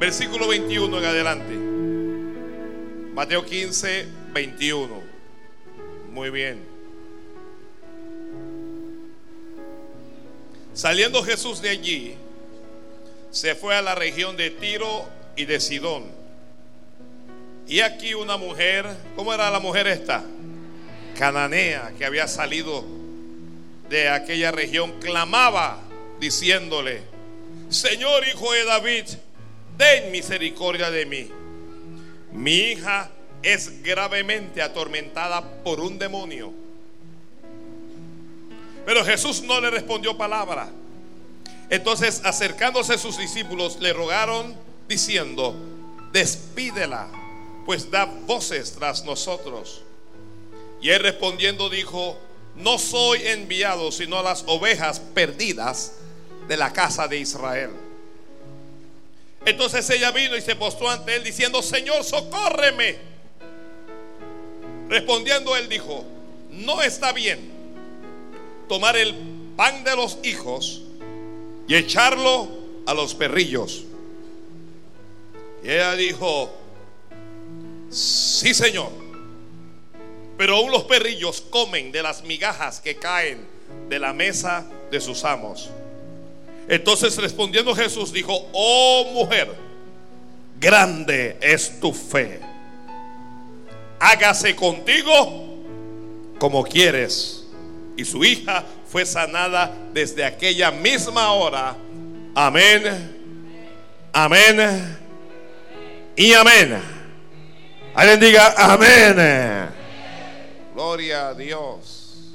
Versículo 21 en adelante. Mateo 15, 21. Muy bien. Saliendo Jesús de allí, se fue a la región de Tiro y de Sidón. Y aquí una mujer, ¿cómo era la mujer esta? Cananea, que había salido de aquella región, clamaba diciéndole, Señor hijo de David, ten misericordia de mí. Mi hija es gravemente atormentada por un demonio. Pero Jesús no le respondió palabra. Entonces acercándose sus discípulos le rogaron diciendo, despídela, pues da voces tras nosotros. Y él respondiendo dijo, no soy enviado sino a las ovejas perdidas de la casa de Israel. Entonces ella vino y se postró ante él diciendo, Señor, socórreme. Respondiendo él dijo, no está bien tomar el pan de los hijos y echarlo a los perrillos. Y ella dijo, sí Señor, pero aún los perrillos comen de las migajas que caen de la mesa de sus amos. Entonces respondiendo Jesús dijo, oh mujer, grande es tu fe. Hágase contigo como quieres. Y su hija fue sanada desde aquella misma hora. Amén. Amén. Y amén. Alguien diga amén. Gloria a Dios.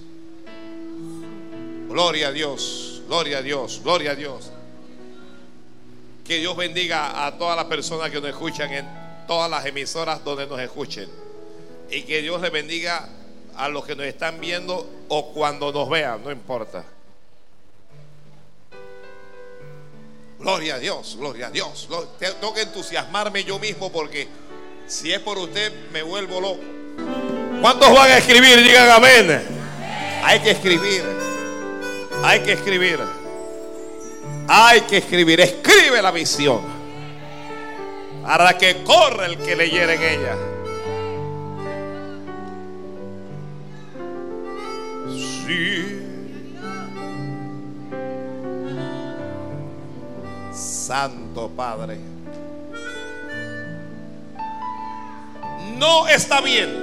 Gloria a Dios. Gloria a Dios, gloria a Dios. Que Dios bendiga a todas las personas que nos escuchan en todas las emisoras donde nos escuchen. Y que Dios le bendiga a los que nos están viendo o cuando nos vean, no importa. Gloria a Dios, gloria a Dios. Tengo que entusiasmarme yo mismo porque si es por usted me vuelvo loco. ¿Cuántos van a escribir? Digan amén. Hay que escribir. Hay que escribir. Hay que escribir. Escribe la visión. Para que corra el que leyera en ella. Sí. Santo Padre. No está bien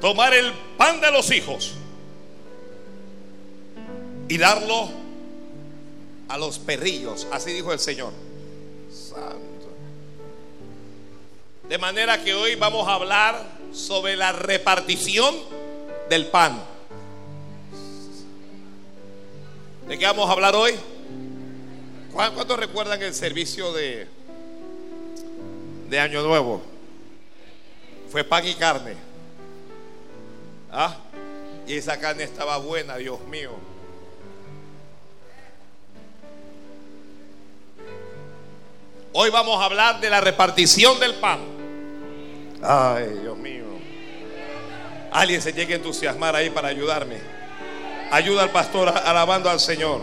tomar el pan de los hijos y darlo a los perrillos. Así dijo el Señor. Santo. De manera que hoy vamos a hablar sobre la repartición del pan. ¿De qué vamos a hablar hoy? ¿Cuántos recuerdan el servicio de, de Año Nuevo? Fue pan y carne. ¿Ah? Y esa carne estaba buena, Dios mío. Hoy vamos a hablar de la repartición del pan. Ay, Dios mío. Alguien se llegue a entusiasmar ahí para ayudarme. Ayuda al pastor alabando al Señor.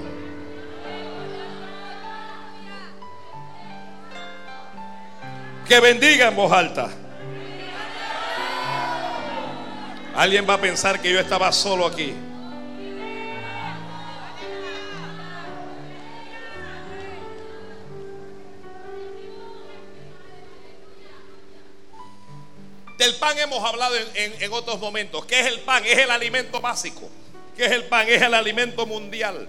Que bendiga en voz alta. Alguien va a pensar que yo estaba solo aquí. Del pan hemos hablado en, otros momentos. ¿Qué es el pan? Es el alimento básico. ¿Qué es el pan? Es el alimento mundial.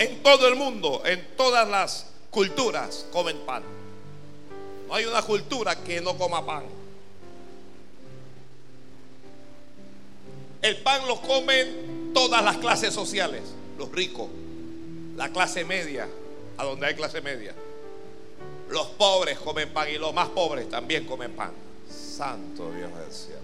En todo el mundo, en todas las culturas, comen pan. No hay una cultura que no coma pan. El pan lo comen todas las clases sociales. Los ricos, la clase media, a donde hay clase media. Los pobres comen pan y los más pobres también comen pan santo, Dios del cielo.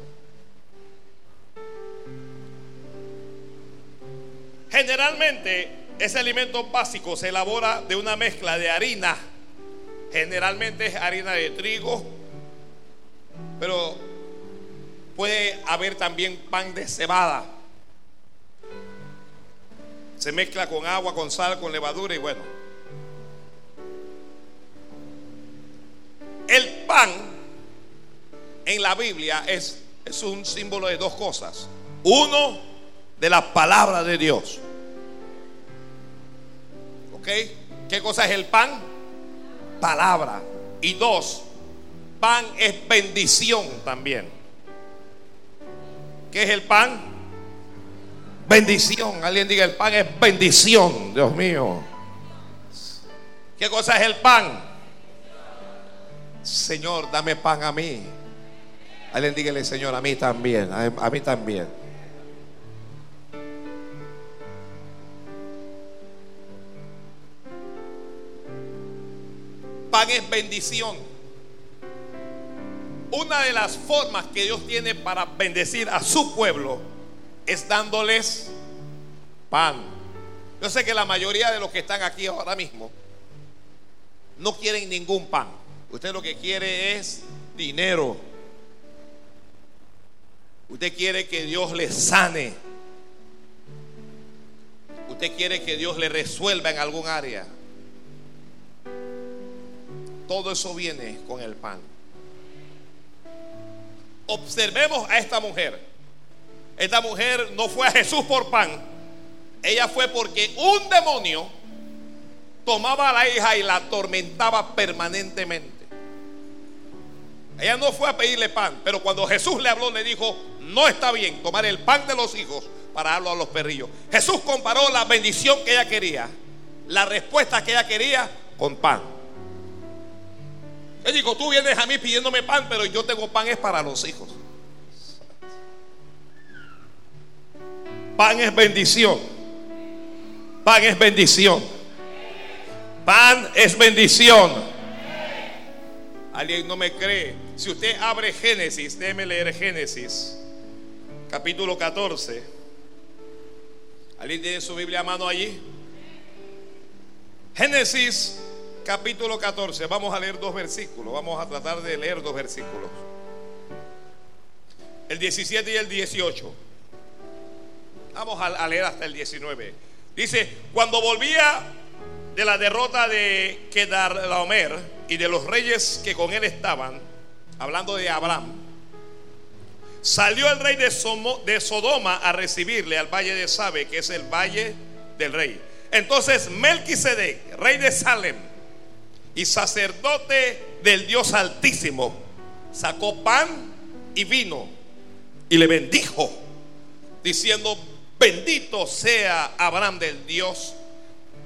Generalmente ese alimento básico se elabora de una mezcla de harina. Generalmente es harina de trigo, pero puede haber también pan de cebada. Se mezcla con agua, con sal, con levadura y bueno. El pan en la Biblia es, es un símbolo de dos cosas. Uno, de la palabra de Dios. ¿Ok? ¿Qué cosa es el pan? Palabra. Y dos, pan es bendición también. ¿Qué es el pan? Bendición. Alguien diga, el pan es bendición, Dios mío. ¿Qué cosa es el pan? Señor, dame pan a mí. Alguien dígale, Señor, a mí también, a, a mí también. Pan es bendición. Una de las formas que Dios tiene para bendecir a su pueblo es dándoles pan. Yo sé que la mayoría de los que están aquí ahora mismo no quieren ningún pan. Usted lo que quiere es dinero. Usted quiere que Dios le sane. Usted quiere que Dios le resuelva en algún área. Todo eso viene con el pan. Observemos a esta mujer. Esta mujer no fue a Jesús por pan. Ella fue porque un demonio tomaba a la hija y la atormentaba permanentemente. Ella no fue a pedirle pan, pero cuando Jesús le habló le dijo, no está bien tomar el pan de los hijos para darlo a los perrillos. Jesús comparó la bendición que ella quería, la respuesta que ella quería con pan. Él dijo, tú vienes a mí pidiéndome pan, pero yo tengo pan es para los hijos. Pan es bendición. Pan es bendición. Pan es bendición. Alguien no me cree. Si usted abre Génesis, déjeme leer Génesis, capítulo 14. ¿Alguien tiene su Biblia a mano allí? Génesis capítulo 14. Vamos a leer dos versículos. Vamos a tratar de leer dos versículos. El 17 y el 18. Vamos a, leer hasta el 19. Dice, cuando volvía de la derrota de Laomer y de los reyes que con él estaban, hablando de Abraham, salió el rey de, Sodoma a recibirle al valle de Sabe, que es el valle del rey. Entonces Melquisedec, rey de Salem, y sacerdote del Dios Altísimo, sacó pan y vino y le bendijo, diciendo, bendito sea Abraham del Dios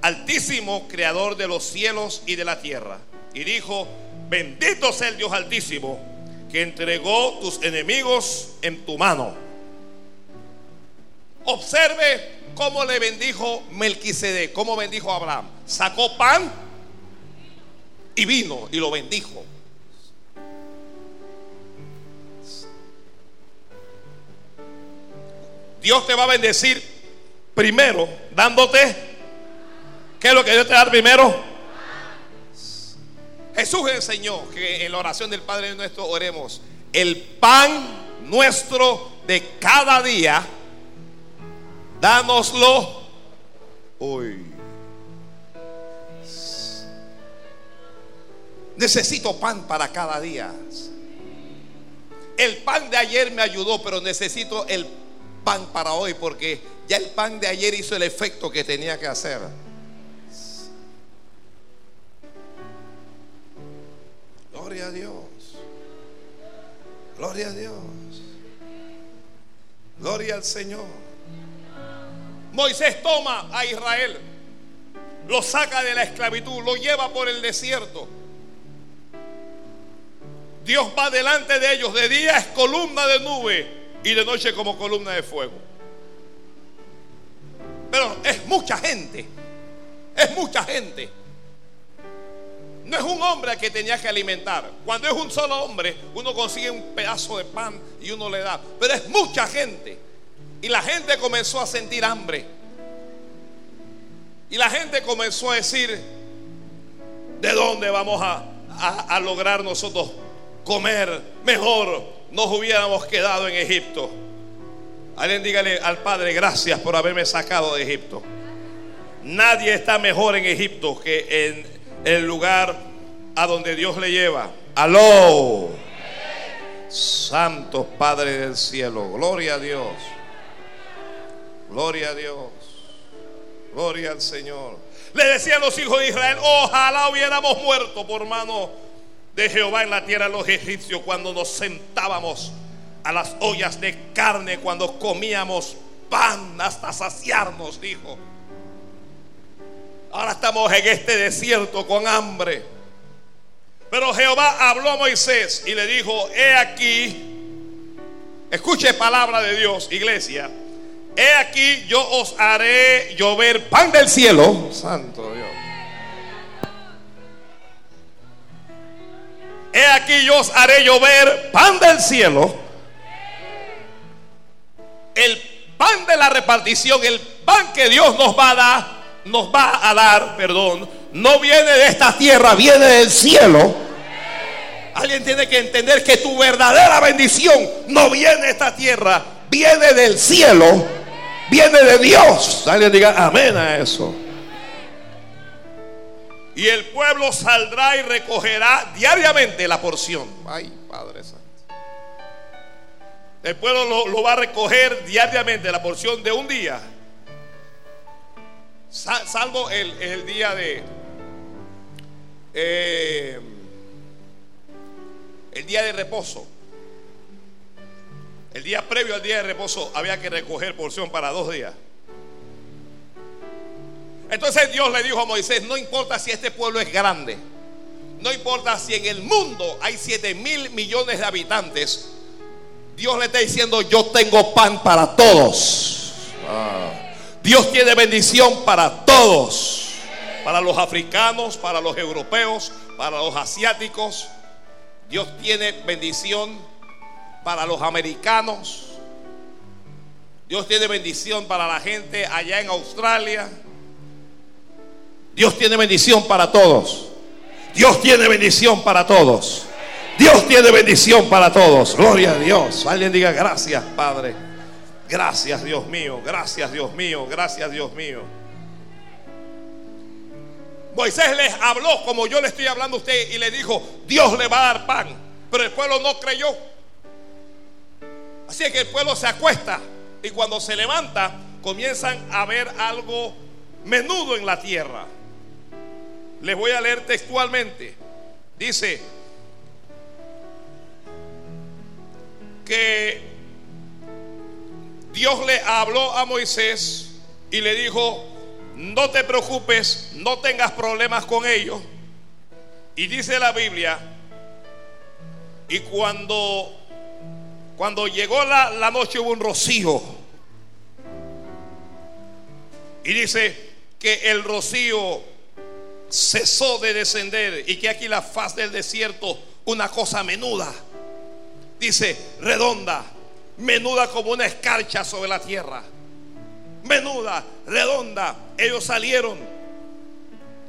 Altísimo, creador de los cielos y de la tierra. Y dijo, bendito sea el Dios Altísimo, que entregó tus enemigos en tu mano. Observe cómo le bendijo Melquisedec, cómo bendijo Abraham. Sacó pan y vino y lo bendijo. Dios te va a bendecir primero dándote. ¿Qué es lo que Dios te da primero? Jesús enseñó que en la oración del Padre nuestro oremos el pan nuestro de cada día, dánoslo hoy. Necesito pan para cada día. El pan de ayer me ayudó, pero necesito el pan para hoy porque ya el pan de ayer hizo el efecto que tenía que hacer. Gloria a Dios. Gloria a Dios. Gloria al Señor. Moisés toma a Israel, lo saca de la esclavitud, lo lleva por el desierto. Dios va delante de ellos. De día es columna de nube y de noche como columna de fuego. Pero es mucha gente. Es mucha gente. No es un hombre que tenía que alimentar. Cuando es un solo hombre, uno consigue un pedazo de pan y uno le da. Pero es mucha gente. Y la gente comenzó a sentir hambre. Y la gente comenzó a decir, ¿de dónde vamos a, a lograr nosotros comer, mejor nos hubiéramos quedado en Egipto. Alguien dígale al Padre, gracias por haberme sacado de Egipto. Nadie está mejor en Egipto que en el lugar a donde Dios le lleva. Aló. Santo Padre del cielo. Gloria a Dios. Gloria a Dios. Gloria al Señor. Le decían los hijos de Israel, ojalá hubiéramos muerto por mano de Jehová en la tierra de los egipcios cuando nos sentábamos a las ollas de carne, cuando comíamos pan hasta saciarnos, dijo. Ahora estamos en este desierto con hambre. Pero Jehová habló a Moisés y le dijo, he aquí, escuche palabra de Dios, iglesia, he aquí yo os haré llover pan del cielo, santo Dios. He aquí yo os haré llover pan del cielo. El pan de la repartición, el pan que Dios nos va a dar, nos va a dar, perdón, no viene de esta tierra, viene del cielo. Alguien tiene que entender que tu verdadera bendición no viene de esta tierra, viene del cielo, viene de Dios. Alguien diga amén a eso. Y el pueblo saldrá y recogerá diariamente la porción. Ay, Padre Santo. El pueblo lo, va a recoger diariamente la porción de un día. Salvo el, día de... Eh, el día de reposo. El día previo al día de reposo había que recoger porción para dos días. Entonces Dios le dijo a Moisés, no importa si este pueblo es grande, no importa si en el mundo hay 7 mil millones de habitantes, Dios le está diciendo, yo tengo pan para todos. Dios tiene bendición para todos, para los africanos, para los europeos, para los asiáticos. Dios tiene bendición para los americanos. Dios tiene bendición para la gente allá en Australia. Dios tiene bendición para todos. Dios tiene bendición para todos. Dios tiene bendición para todos. Gloria a Dios. Alguien diga gracias, Padre. Gracias, Dios mío. Gracias, Dios mío. Gracias, Dios mío. Moisés les habló como yo le estoy hablando a usted y le dijo, Dios le va a dar pan. Pero el pueblo no creyó. Así que el pueblo se acuesta y cuando se levanta comienzan a ver algo menudo en la tierra. Les voy a leer textualmente. Dice que Dios le habló a Moisés y le dijo, no te preocupes, no tengas problemas con ellos. Y dice la Biblia, y cuando, cuando llegó la, la noche hubo un rocío. Y dice que el rocío cesó de descender y que aquí la faz del desierto una cosa menuda. Dice, redonda, menuda como una escarcha sobre la tierra. Menuda, redonda. Ellos salieron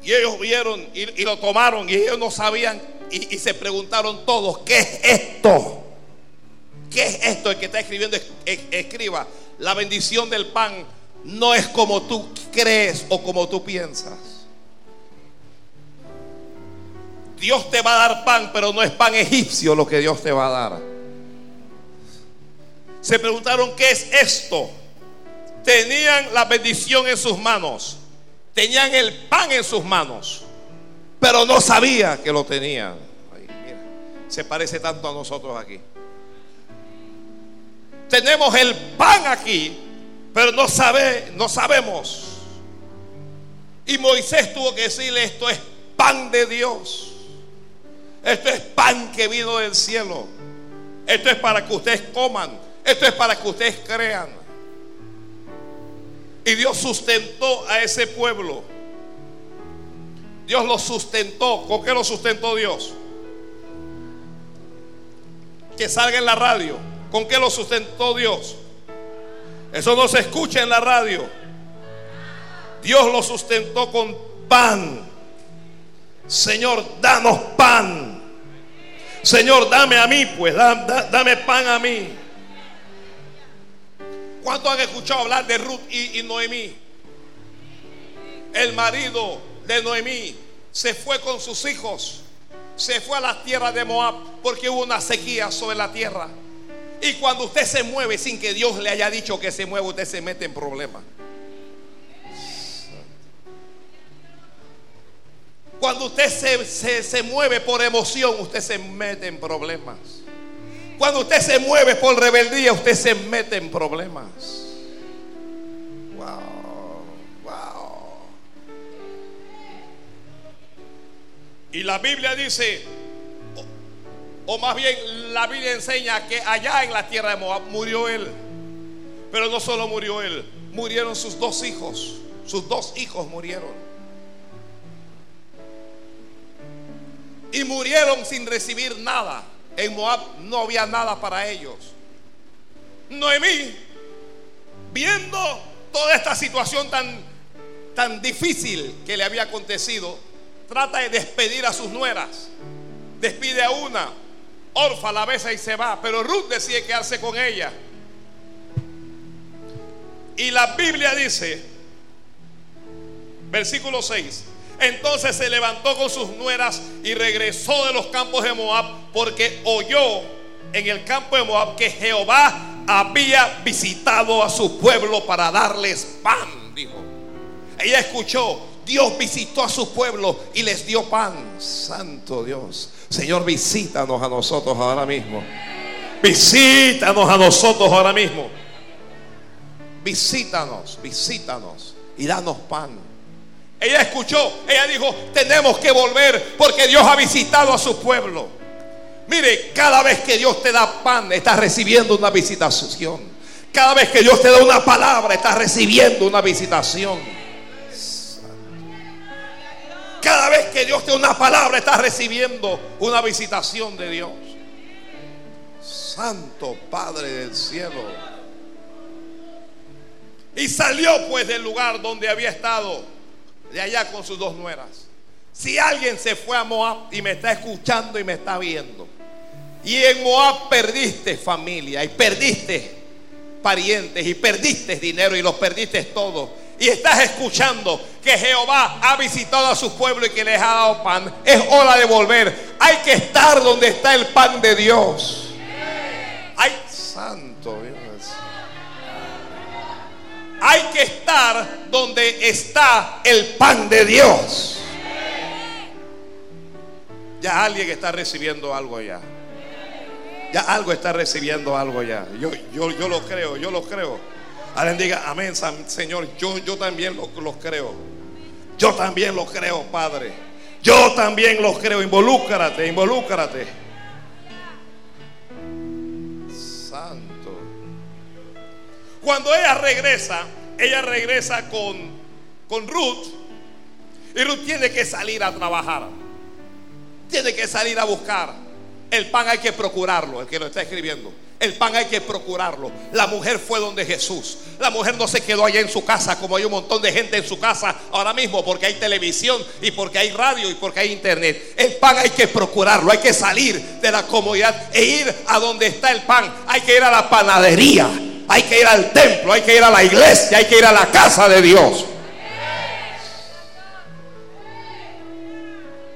y ellos vieron y, lo tomaron y ellos no sabían y, y, se preguntaron todos, ¿qué es esto? ¿Qué es esto? El que está escribiendo, escriba, la bendición del pan no es como tú crees o como tú piensas. Dios te va a dar pan, pero no es pan egipcio lo que Dios te va a dar. Se preguntaron, ¿qué es esto? Tenían la bendición en sus manos, tenían el pan en sus manos, pero no sabía que lo tenían. se parece tanto a nosotros aquí. Tenemos el pan aquí, pero no sabe, no sabemos. Y Moisés tuvo que decirle esto es pan de Dios. Esto es pan que vino del cielo. Esto es para que ustedes coman. Esto es para que ustedes crean. Y Dios sustentó a ese pueblo. Dios lo sustentó. ¿Con qué lo sustentó Dios? Que salga en la radio. ¿Con qué lo sustentó Dios? Eso no se escucha en la radio. Dios lo sustentó con pan. Señor, danos pan. Señor, dame a mí, pues, dame pan a mí. ¿Cuántos han escuchado hablar de Ruth y, y Noemí? El marido de Noemí se fue con sus hijos, se fue a la tierra de Moab porque hubo una sequía sobre la tierra. Y cuando usted se mueve sin que Dios le haya dicho que se mueva, usted se mete en problemas. Cuando usted se, se, mueve por emoción, usted se mete en problemas. Cuando usted se mueve por rebeldía, usted se mete en problemas. Wow, wow. Y la Biblia dice, o, o más bien la Biblia enseña que allá en la tierra de Moab murió él. Pero no solo murió él, murieron sus dos hijos. Sus dos hijos murieron. y murieron sin recibir nada. En Moab no había nada para ellos. Noemí, viendo toda esta situación tan, tan difícil que le había acontecido, trata de despedir a sus nueras. Despide a una, Orfa la besa y se va, pero Ruth decide quedarse con ella. Y la Biblia dice, versículo 6, entonces se levantó con sus nueras y regresó de los campos de Moab porque oyó en el campo de Moab que Jehová había visitado a su pueblo para darles pan, dijo. Ella escuchó, Dios visitó a su pueblo y les dio pan. Santo Dios. Señor, visítanos a nosotros ahora mismo. Visítanos a nosotros ahora mismo. Visítanos, visítanos y danos pan. Ella escuchó, ella dijo, tenemos que volver porque Dios ha visitado a su pueblo. Mire, cada vez que Dios te da pan, estás recibiendo una visitación. Cada vez que Dios te da una palabra, estás recibiendo una visitación. Cada vez que Dios te da una palabra, estás recibiendo una visitación de Dios. Santo Padre del cielo. Y salió pues del lugar donde había estado de allá con sus dos nueras. Si alguien se fue a Moab y me está escuchando y me está viendo, y en Moab perdiste familia y perdiste parientes y perdiste dinero y los perdiste todo, y estás escuchando que Jehová ha visitado a su pueblo y que les ha dado pan, es hora de volver. Hay que estar donde está el pan de Dios. Ay, santo Dios. Hay que estar donde está el pan de Dios. Ya alguien está recibiendo algo ya. Ya algo está recibiendo algo ya. Yo, yo, yo lo creo, yo lo creo. Alguien diga, amén, Señor. Yo, yo también lo, lo creo. Yo también lo creo, Padre. Yo también lo creo. Involúcrate, involúcrate. Cuando ella regresa, ella regresa con, con Ruth. Y Ruth tiene que salir a trabajar. Tiene que salir a buscar. El pan hay que procurarlo, el que lo está escribiendo. El pan hay que procurarlo. La mujer fue donde Jesús. La mujer no se quedó allá en su casa como hay un montón de gente en su casa ahora mismo porque hay televisión y porque hay radio y porque hay internet. El pan hay que procurarlo. Hay que salir de la comodidad e ir a donde está el pan. Hay que ir a la panadería hay que ir al templo, hay que ir a la iglesia, hay que ir a la casa de Dios.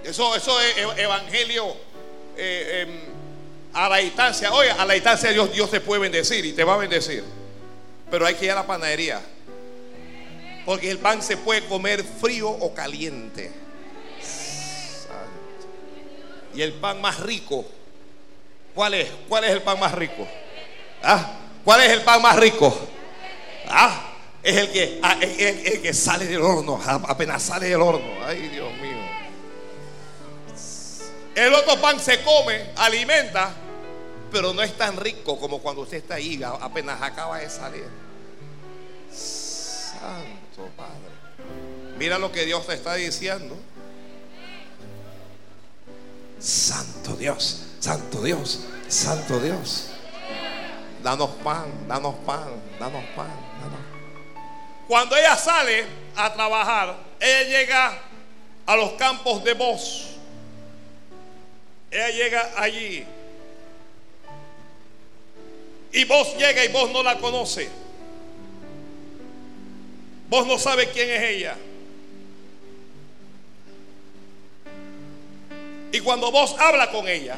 Eso, eso es evangelio eh, em, a la distancia. Oye, a la distancia Dios, Dios te puede bendecir y te va a bendecir. Pero hay que ir a la panadería. Porque el pan se puede comer frío o caliente. Y el pan más rico, ¿cuál es? ¿Cuál es el pan más rico? ¿Ah? ¿Cuál es el pan más rico? Ah, es el que, ah, el, que sale del horno, apenas sale del horno. Ay, Dios mío. El otro pan se come, alimenta, pero no es tan rico como cuando usted está ahí, apenas acaba de salir. Santo Padre. Mira lo que Dios te está diciendo. Santo Dios, Santo Dios, Santo Dios danos pan, danos pan, danos pan, Cuando ella sale a trabajar, ella llega a los campos de voz. Ella llega allí. Y vos llega y vos no la conoce. Vos no sabe quién es ella. Y cuando vos habla con ella,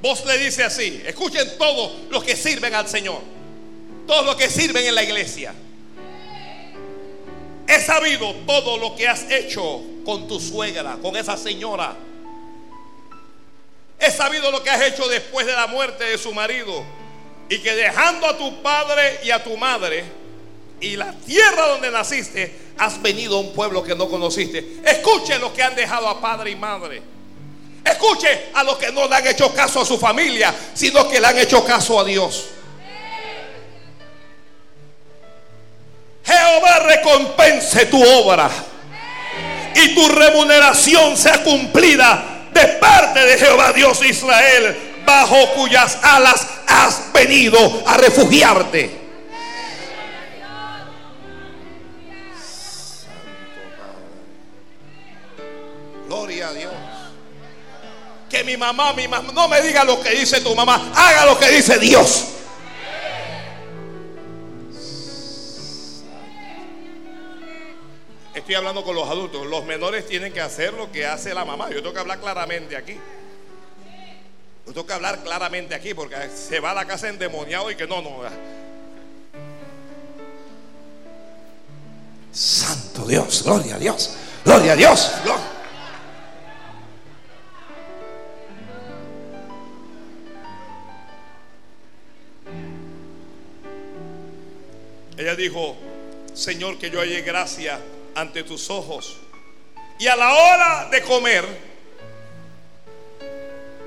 vos le dice así, escuchen todos los que sirven al Señor, todos los que sirven en la iglesia. He sabido todo lo que has hecho con tu suegra, con esa señora. He sabido lo que has hecho después de la muerte de su marido. Y que dejando a tu padre y a tu madre y la tierra donde naciste, has venido a un pueblo que no conociste. Escuche los que han dejado a padre y madre. Escuche a los que no le han hecho caso a su familia, sino que le han hecho caso a Dios. Jehová recompense tu obra y tu remuneración sea cumplida de parte de Jehová Dios Israel, bajo cuyas alas has venido a refugiarte. Gloria a Dios. Que mi mamá, mi mamá, no me diga lo que dice tu mamá, haga lo que dice Dios. Estoy hablando con los adultos. Los menores tienen que hacer lo que hace la mamá. Yo tengo que hablar claramente aquí. Yo tengo que hablar claramente aquí porque se va a la casa endemoniado y que no, no. Santo Dios, gloria a Dios, gloria a Dios. Ella dijo, Señor, que yo hallé gracia ante tus ojos. Y a la hora de comer,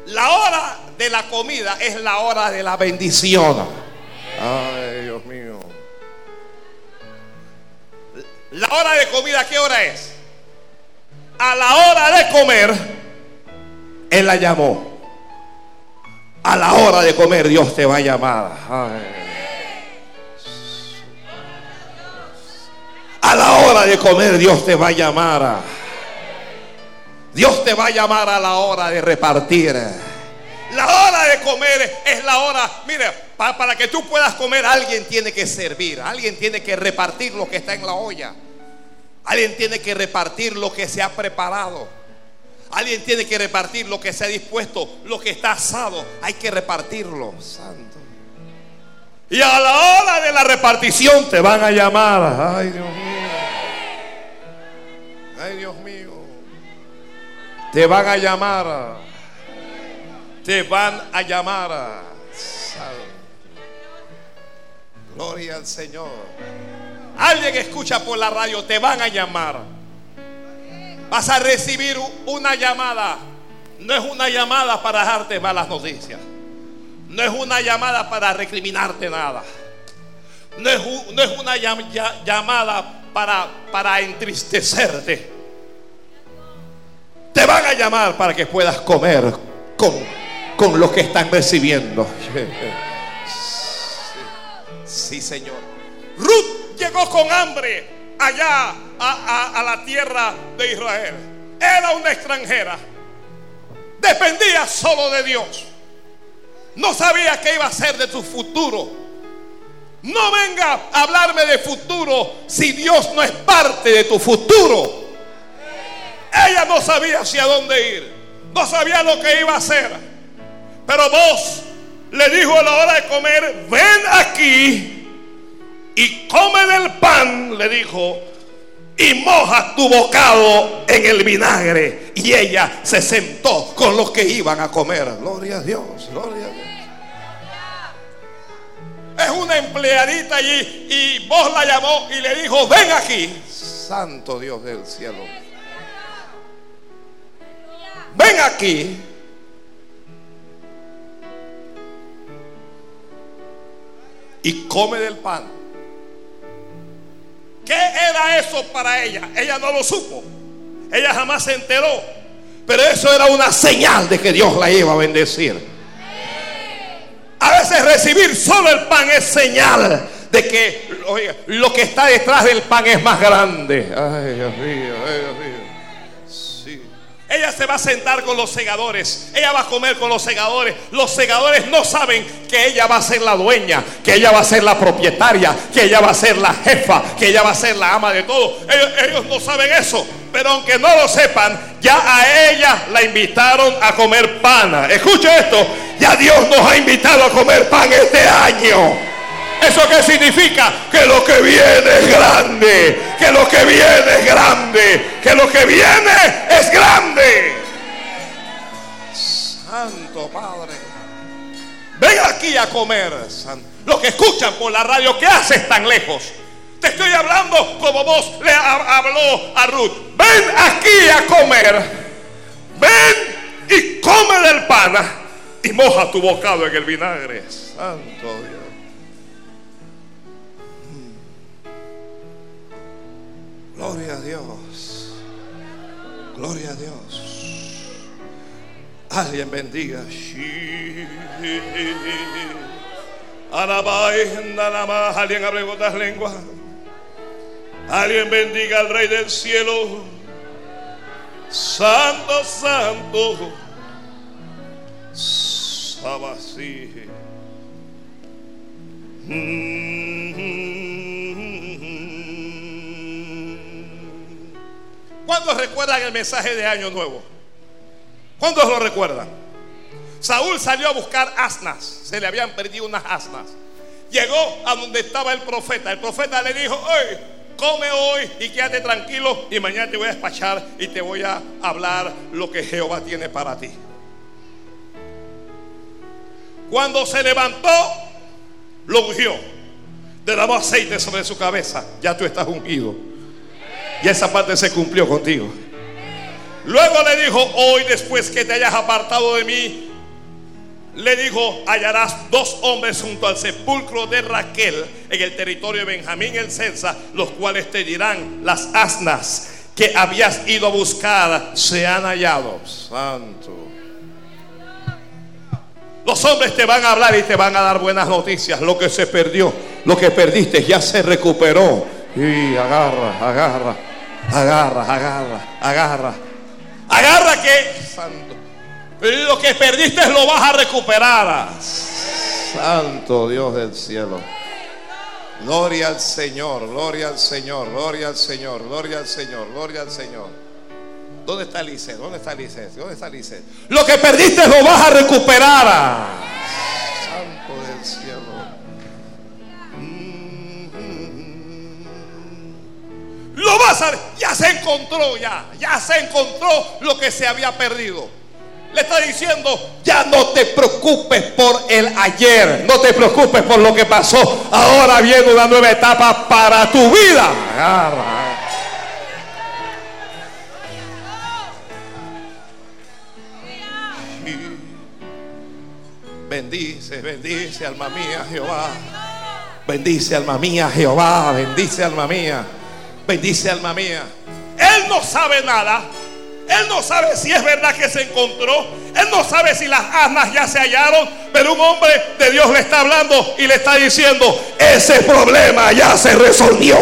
la hora de la comida es la hora de la bendición. Ay, Dios mío. La hora de comida, ¿qué hora es? A la hora de comer, Él la llamó. A la hora de comer, Dios te va a llamar. Ay. A la hora de comer Dios te va a llamar. Dios te va a llamar a la hora de repartir. La hora de comer es la hora, mire, para que tú puedas comer alguien tiene que servir, alguien tiene que repartir lo que está en la olla. Alguien tiene que repartir lo que se ha preparado. Alguien tiene que repartir lo que se ha dispuesto, lo que está asado. Hay que repartirlo, santo. Y a la hora de la repartición te van a llamar. Ay, Dios mío. Ay, Dios mío. Te van a llamar. Te van a llamar. Gloria al Señor. Alguien escucha por la radio, te van a llamar. Vas a recibir una llamada. No es una llamada para dejarte malas noticias. No es una llamada para recriminarte nada. No es, no es una llamada para, para entristecerte. Te van a llamar para que puedas comer con, con lo que están recibiendo. Sí, Señor. Ruth llegó con hambre allá a, a la tierra de Israel. Era una extranjera. Dependía solo de Dios. No sabía qué iba a ser de tu futuro. No venga a hablarme de futuro si Dios no es parte de tu futuro. Ella no sabía hacia dónde ir. No sabía lo que iba a hacer. Pero vos le dijo a la hora de comer, ven aquí y come del pan, le dijo, y moja tu bocado en el vinagre. Y ella se sentó con los que iban a comer. Gloria a Dios, gloria a Dios. Es una empleadita allí y vos la llamó y le dijo, ven aquí. Santo Dios del cielo. Ven aquí. Y come del pan. ¿Qué era eso para ella? Ella no lo supo. Ella jamás se enteró. Pero eso era una señal de que Dios la iba a bendecir. A veces recibir solo el pan es señal de que lo que está detrás del pan es más grande. Ay, Dios ay, Dios mío. Ella se va a sentar con los segadores. Ella va a comer con los segadores. Los segadores no saben que ella va a ser la dueña, que ella va a ser la propietaria, que ella va a ser la jefa, que ella va a ser la ama de todo. Ellos, no saben eso. Pero aunque no lo sepan, ya a ella la invitaron a comer pan. Escuche esto. Ya Dios nos ha invitado a comer pan este año. ¿Eso qué significa? Que lo que viene es grande. Que lo que viene es grande. Que lo que viene es grande. Santo Padre. Ven aquí a comer. Los que escuchan por la radio, ¿qué haces tan lejos? Te estoy hablando como vos le habló a Ruth. Ven aquí a comer. Ven y come del pan y moja tu bocado en el vinagre. Santo Dios. Gloria a Dios. Gloria a Dios. Alguien bendiga. Alguien abre otras lenguas. Alguien bendiga al Rey del cielo. Santo, santo. Sabasí. ¿Cuántos recuerdan el mensaje de Año Nuevo? ¿Cuántos lo recuerdan? Saúl salió a buscar asnas. Se le habían perdido unas asnas. Llegó a donde estaba el profeta. El profeta le dijo, hoy come hoy y quédate tranquilo y mañana te voy a despachar y te voy a hablar lo que Jehová tiene para ti. Cuando se levantó, lo ungió. Derramó aceite sobre su cabeza. Ya tú estás ungido. Y esa parte se cumplió contigo. Luego le dijo, hoy después que te hayas apartado de mí, le dijo, hallarás dos hombres junto al sepulcro de Raquel en el territorio de Benjamín el Censa, los cuales te dirán, las asnas que habías ido a buscar se han hallado. Santo. Los hombres te van a hablar y te van a dar buenas noticias. Lo que se perdió, lo que perdiste ya se recuperó. Y agarra, agarra. Agarra, agarra, agarra. Agarra que, lo que perdiste lo vas a recuperar. Santo Dios del cielo. Gloria al Señor, gloria al Señor, gloria al Señor, gloria al Señor, gloria al Señor. ¿Dónde está Lice? ¿Dónde está Lice? ¿Dónde está Lice? Lo que perdiste lo vas a recuperar. Lo vas a ya se encontró ya, ya se encontró lo que se había perdido. Le está diciendo, ya no te preocupes por el ayer, no te preocupes por lo que pasó. Ahora viene una nueva etapa para tu vida. Bendice, bendice alma mía Jehová. Bendice alma mía Jehová. Bendice alma mía. Bendice alma mía. Él no sabe nada. Él no sabe si es verdad que se encontró. Él no sabe si las asnas ya se hallaron. Pero un hombre de Dios le está hablando y le está diciendo, ese problema ya se resolvió.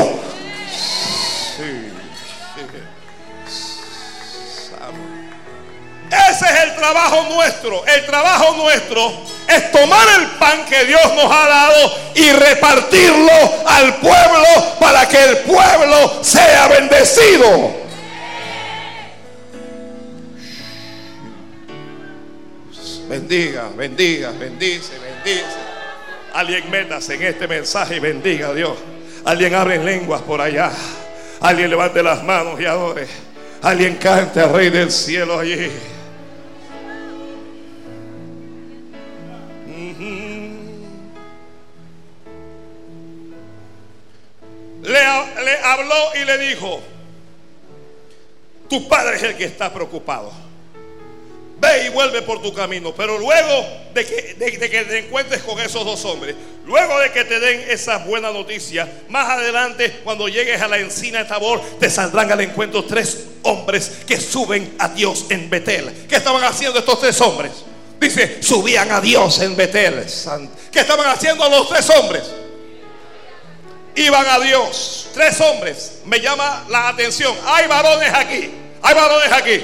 Ese es el trabajo nuestro. El trabajo nuestro es tomar el pan que Dios nos ha dado y repartirlo al pueblo para que el pueblo sea bendecido. Bendiga, bendiga, bendice, bendice. Alguien métase en este mensaje y bendiga a Dios. Alguien abre lenguas por allá. Alguien levante las manos y adore. Alguien cante al Rey del cielo allí. Le, habló y le dijo, tu padre es el que está preocupado. Ve y vuelve por tu camino. Pero luego de que, de, que, te encuentres con esos dos hombres, luego de que te den esas buenas noticias, más adelante, cuando llegues a la encina de Tabor, te saldrán al encuentro tres hombres que suben a Dios en Betel. ¿Qué estaban haciendo estos tres hombres? Dice, subían a Dios en Betel. ¿Qué estaban haciendo los tres hombres? Iban a Dios. Tres hombres. Me llama la atención. Hay varones aquí. Hay varones aquí.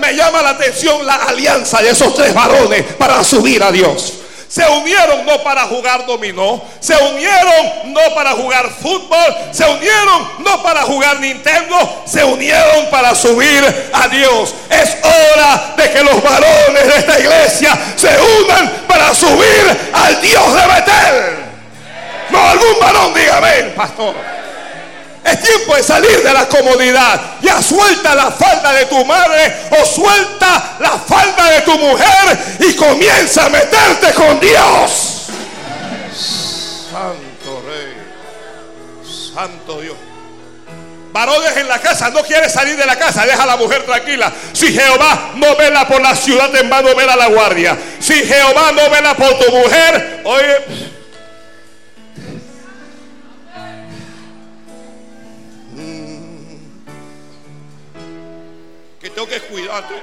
me llama la atención la alianza de esos tres varones para subir a Dios. Se unieron no para jugar dominó, se unieron no para jugar fútbol, se unieron no para jugar Nintendo, se unieron para subir a Dios. Es hora de que los varones de esta iglesia se unan para subir al Dios de Betel. No algún varón, dígame, pastor. Es tiempo de salir de la comodidad. Ya suelta la falda de tu madre o suelta la falda de tu mujer y comienza a meterte con Dios. Santo Rey. Santo Dios. Varones en la casa, no quiere salir de la casa, deja a la mujer tranquila. Si Jehová no vela por la ciudad, en vano vela la guardia. Si Jehová no vela por tu mujer, oye. Tengo que cuidarte,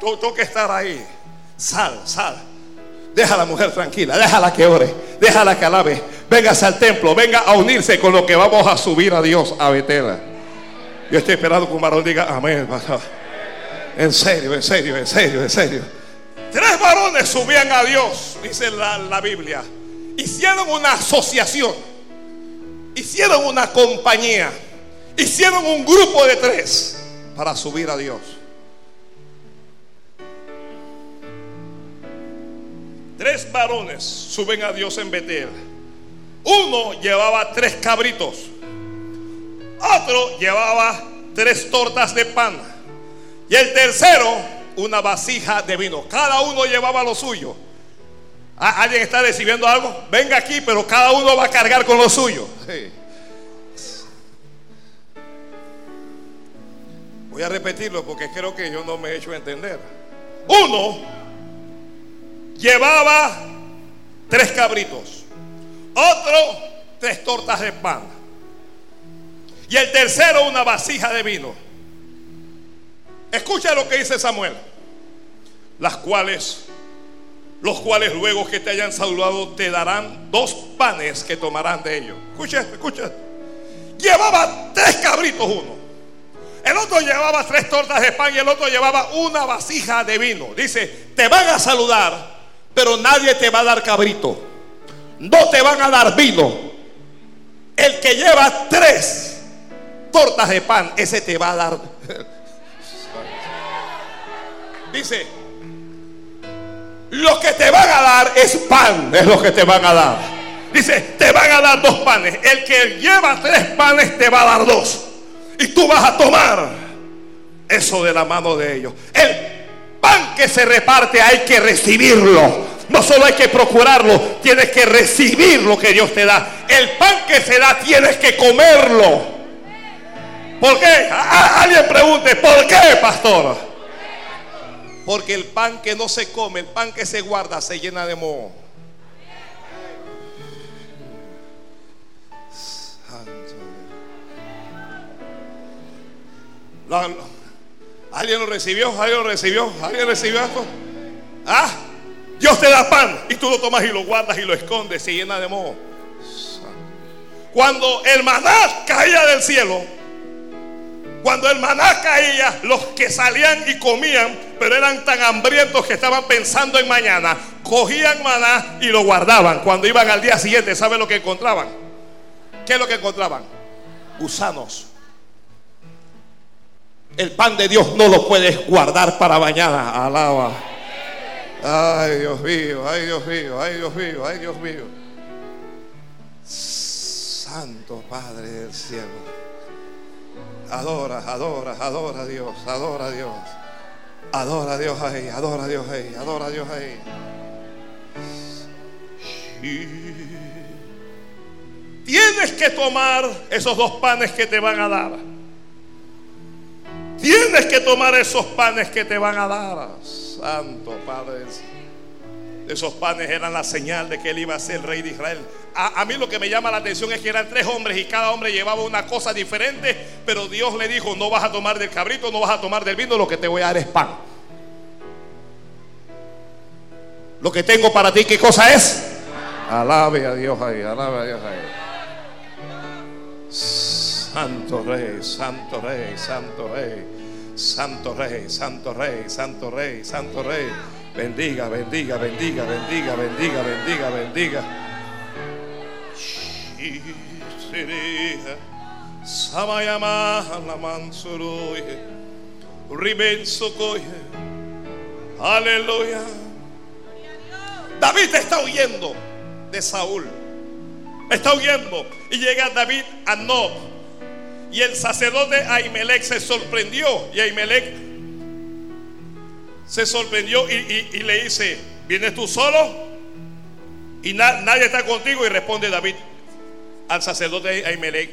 tengo que estar ahí. Sal, sal. Deja a la mujer tranquila, déjala que ore, déjala que alabe. Véngase al templo, venga a unirse con lo que vamos a subir a Dios a Betela. Yo estoy esperando que un varón diga amén. En serio, en serio, en serio, en serio. Tres varones subían a Dios, dice la, la Biblia. Hicieron una asociación, hicieron una compañía, hicieron un grupo de tres para subir a Dios. Tres varones suben a Dios en Betel. Uno llevaba tres cabritos. Otro llevaba tres tortas de pan. Y el tercero, una vasija de vino. Cada uno llevaba lo suyo. ¿Alguien está recibiendo algo? Venga aquí, pero cada uno va a cargar con lo suyo. Voy a repetirlo porque creo que yo no me he hecho entender. Uno llevaba tres cabritos, otro tres tortas de pan y el tercero una vasija de vino. Escucha lo que dice Samuel, las cuales, los cuales luego que te hayan saludado te darán dos panes que tomarán de ellos. Escucha, escucha. Llevaba tres cabritos uno. El otro llevaba tres tortas de pan y el otro llevaba una vasija de vino. Dice, te van a saludar pero nadie te va a dar cabrito. No te van a dar vino. El que lleva tres tortas de pan, ese te va a dar. Dice, lo que te van a dar es pan, es lo que te van a dar. Dice, te van a dar dos panes. El que lleva tres panes te va a dar dos. Y tú vas a tomar eso de la mano de ellos. El pan que se reparte hay que recibirlo. No solo hay que procurarlo, tienes que recibir lo que Dios te da. El pan que se da tienes que comerlo. ¿Por qué? alguien pregunte, ¿por qué, pastor? Porque el pan que no se come, el pan que se guarda, se llena de moho. ¿Alguien lo recibió? ¿Alguien lo recibió? ¿Alguien recibió esto? ¿Ah? Dios te da pan y tú lo tomas y lo guardas y lo escondes, se llena de moho. Cuando el maná caía del cielo, cuando el maná caía, los que salían y comían, pero eran tan hambrientos que estaban pensando en mañana, cogían maná y lo guardaban. Cuando iban al día siguiente, ¿saben lo que encontraban? ¿Qué es lo que encontraban? Gusanos. El pan de Dios no lo puedes guardar para mañana. Alaba. Ay, Dios mío, ay, Dios mío, ay, Dios mío, ay, Dios mío. Santo Padre del cielo. Adora, adora, adora a Dios, adora a Dios. Adora a Dios ahí, adora a Dios ahí, adora a Dios ahí. Tienes que tomar esos dos panes que te van a dar. Tienes que tomar esos panes que te van a dar. Santo Padre. Esos panes eran la señal de que él iba a ser el rey de Israel. A, mí lo que me llama la atención es que eran tres hombres y cada hombre llevaba una cosa diferente, pero Dios le dijo, no vas a tomar del cabrito, no vas a tomar del vino, lo que te voy a dar es pan. Lo que tengo para ti, ¿qué cosa es? Alabe a Dios ahí, alabe a Dios ahí. Santo Rey, Santo Rey, Santo Rey. Santo Rey, Santo Rey, Santo Rey, Santo Rey. Bendiga, bendiga, bendiga, bendiga, bendiga, bendiga, bendiga. Sabayama la mansuruye. Ribenso coye. Aleluya. David está huyendo de Saúl. Está huyendo. Y llega David a Nob. Y el sacerdote Ahimelech se sorprendió. Y Ahimelech se sorprendió y, le dice: ¿Vienes tú solo? Y nadie está contigo. Y responde David al sacerdote Ahimelech.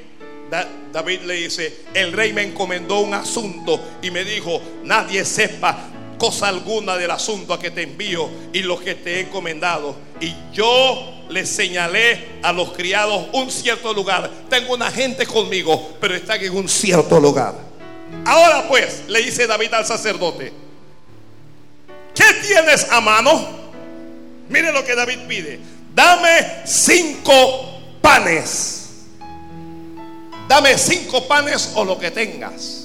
David le dice: El rey me encomendó un asunto y me dijo: Nadie sepa cosa alguna del asunto a que te envío y lo que te he encomendado. Y yo le señalé a los criados un cierto lugar. Tengo una gente conmigo, pero están en un cierto lugar. Ahora pues, le dice David al sacerdote, ¿qué tienes a mano? Mire lo que David pide. Dame cinco panes. Dame cinco panes o lo que tengas.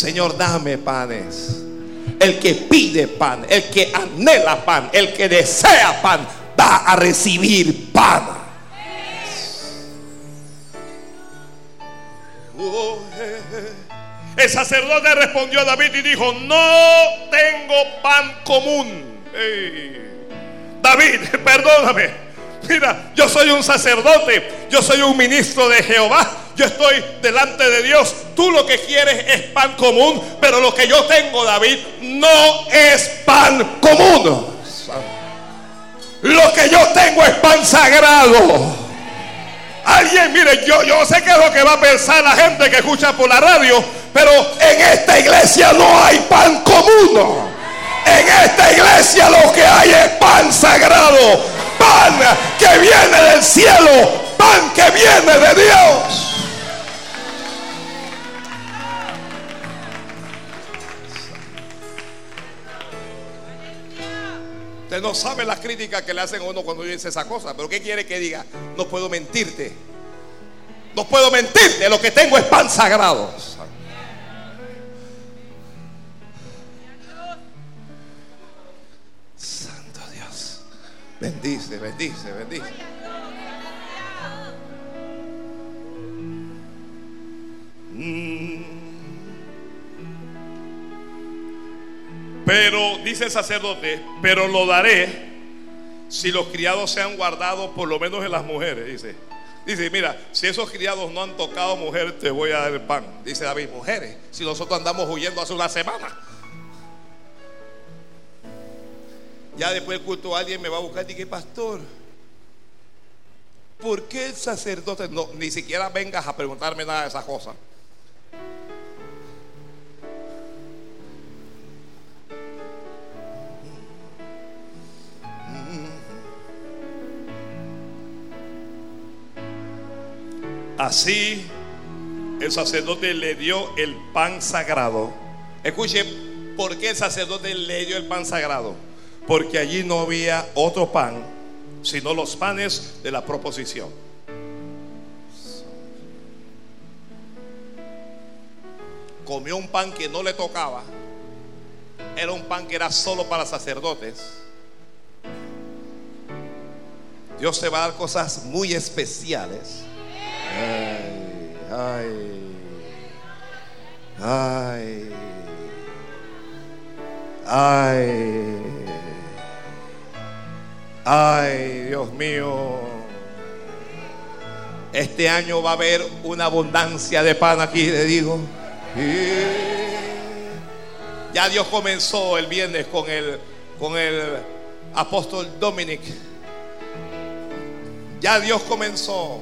Señor, dame panes. El que pide pan, el que anhela pan, el que desea pan, va a recibir pan. El sacerdote respondió a David y dijo, no tengo pan común. David, perdóname. Mira, yo soy un sacerdote, yo soy un ministro de Jehová yo estoy delante de Dios. Tú lo que quieres es pan común, pero lo que yo tengo, David, no es pan común. Lo que yo tengo es pan sagrado. Alguien, mire, yo, yo sé que es lo que va a pensar la gente que escucha por la radio, pero en esta iglesia no hay pan común. En esta iglesia lo que hay es pan sagrado, pan que viene del cielo, pan que viene de Dios. Usted no sabe las críticas que le hacen a uno cuando dice esa cosa. Pero ¿qué quiere que diga? No puedo mentirte. No puedo mentirte. Lo que tengo es pan sagrado. Bendice, bendice, bendice. Mm. Pero dice el sacerdote, pero lo daré si los criados se han guardado por lo menos en las mujeres, dice. Dice, mira, si esos criados no han tocado mujer, te voy a dar el pan. Dice David, mujeres, si nosotros andamos huyendo hace una semana. Ya después del culto alguien me va a buscar y dice, pastor, ¿por qué el sacerdote no, ni siquiera vengas a preguntarme nada de esas cosas? Así el sacerdote le dio el pan sagrado. Escuche, ¿por qué el sacerdote le dio el pan sagrado? Porque allí no había otro pan, sino los panes de la proposición. Comió un pan que no le tocaba. Era un pan que era solo para sacerdotes. Dios te va a dar cosas muy especiales Ay, ay, ay, ay, ay, Dios mío. Este año va a haber una abundancia de pan aquí, le digo. Ya Dios comenzó el viernes con el, con el apóstol Dominic. Ya Dios comenzó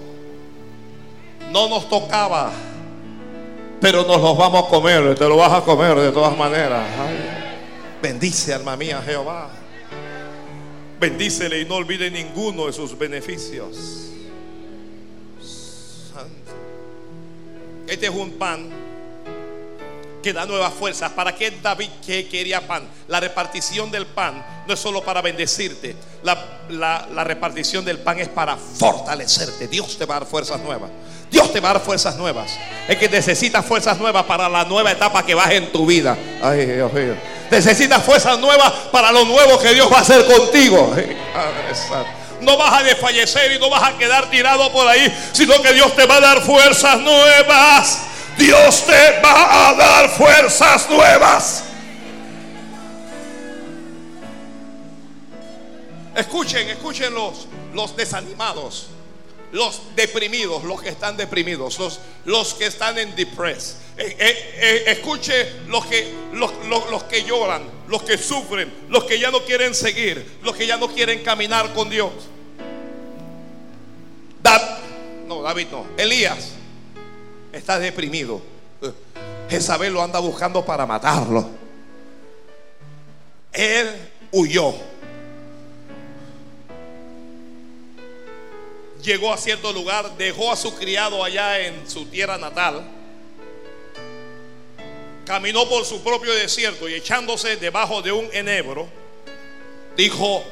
no nos tocaba, pero nos los vamos a comer, te lo vas a comer de todas maneras. bendice alma mía Jehová. Bendícele y no olvide ninguno de sus beneficios. Este es un pan que da nuevas fuerzas. ¿Para qué David que quería pan? La repartición del pan no es solo para bendecirte. La, la- la repartición del pan es para fortalecerte. Dios te va a dar fuerzas nuevas. Dios te va a dar fuerzas nuevas. Es que necesitas fuerzas nuevas para la nueva etapa que vas en tu vida. Ay, Dios mío. Necesitas fuerzas nuevas para lo nuevo que Dios va a hacer contigo. No vas a desfallecer y no vas a quedar tirado por ahí, sino que Dios te va a dar fuerzas nuevas. Dios te va a dar fuerzas nuevas. Escuchen, escuchen los, los desanimados, los deprimidos, los que están deprimidos, los, los que están en depress. Eh, eh, eh, escuche los que, los, los- los que lloran, los que sufren, los que ya no quieren seguir, los que ya no quieren caminar con Dios. Da- no, David no. Elías está deprimido. Jezabel lo anda buscando para matarlo. Él huyó. Llegó a cierto lugar, dejó a su criado allá en su tierra natal. Caminó por su propio desierto y echándose debajo de un enebro, dijo,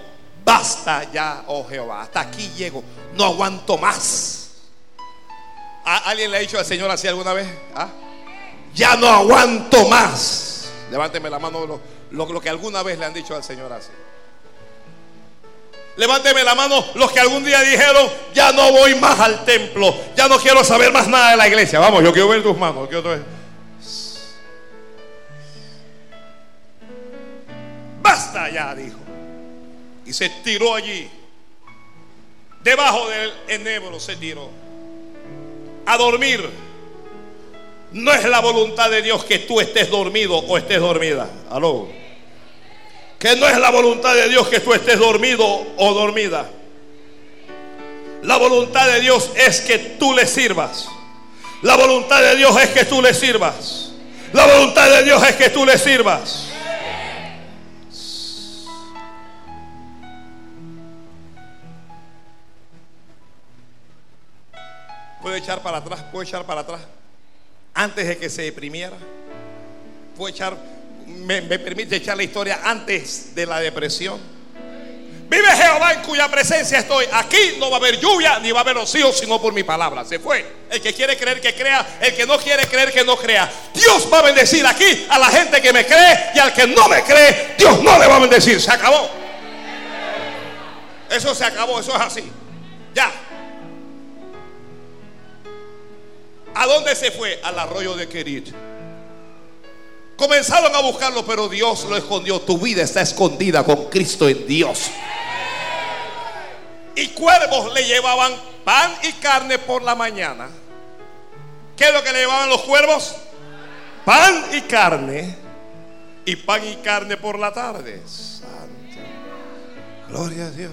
basta ya, oh Jehová, hasta aquí llego, no aguanto más. ¿A- ¿Alguien le ha dicho al Señor así alguna vez? ¿Ah? Ya no aguanto más. Levánteme la mano lo, lo- lo que alguna vez le han dicho al Señor así. Levánteme la mano los que algún día dijeron, ya no voy más al templo, ya no quiero saber más nada de la iglesia. Vamos, yo quiero ver tus manos. quiero ver. Basta ya, dijo. Y se tiró allí. Debajo del enebro se tiró. A dormir. No es la voluntad de Dios que tú estés dormido o estés dormida. Aló. Que no es la voluntad de Dios que tú estés dormido o dormida. La voluntad de Dios es que tú le sirvas. La voluntad de Dios es que tú le sirvas. La voluntad de Dios es que tú le sirvas. Puede echar para atrás, puede echar para atrás. Antes de que se deprimiera. Puede echar, me, permite echar la historia antes de la depresión. Vive Jehová en cuya presencia estoy. Aquí no va a haber lluvia ni va a haber rocío, sino por mi palabra. Se fue. El que quiere creer que crea, el que no quiere creer que no crea. Dios va a bendecir aquí a la gente que me cree y al que no me cree, Dios no le va a bendecir. Se acabó. Eso se acabó, eso es así. Ya. ¿A dónde se fue? Al arroyo de Kerit. Comenzaron a buscarlo, pero Dios lo escondió. Tu vida está escondida con Cristo en Dios. Y cuervos le llevaban pan y carne por la mañana. ¿Qué es lo que le llevaban los cuervos? Pan y carne. Y pan y carne por la tarde. Santo. Gloria a Dios.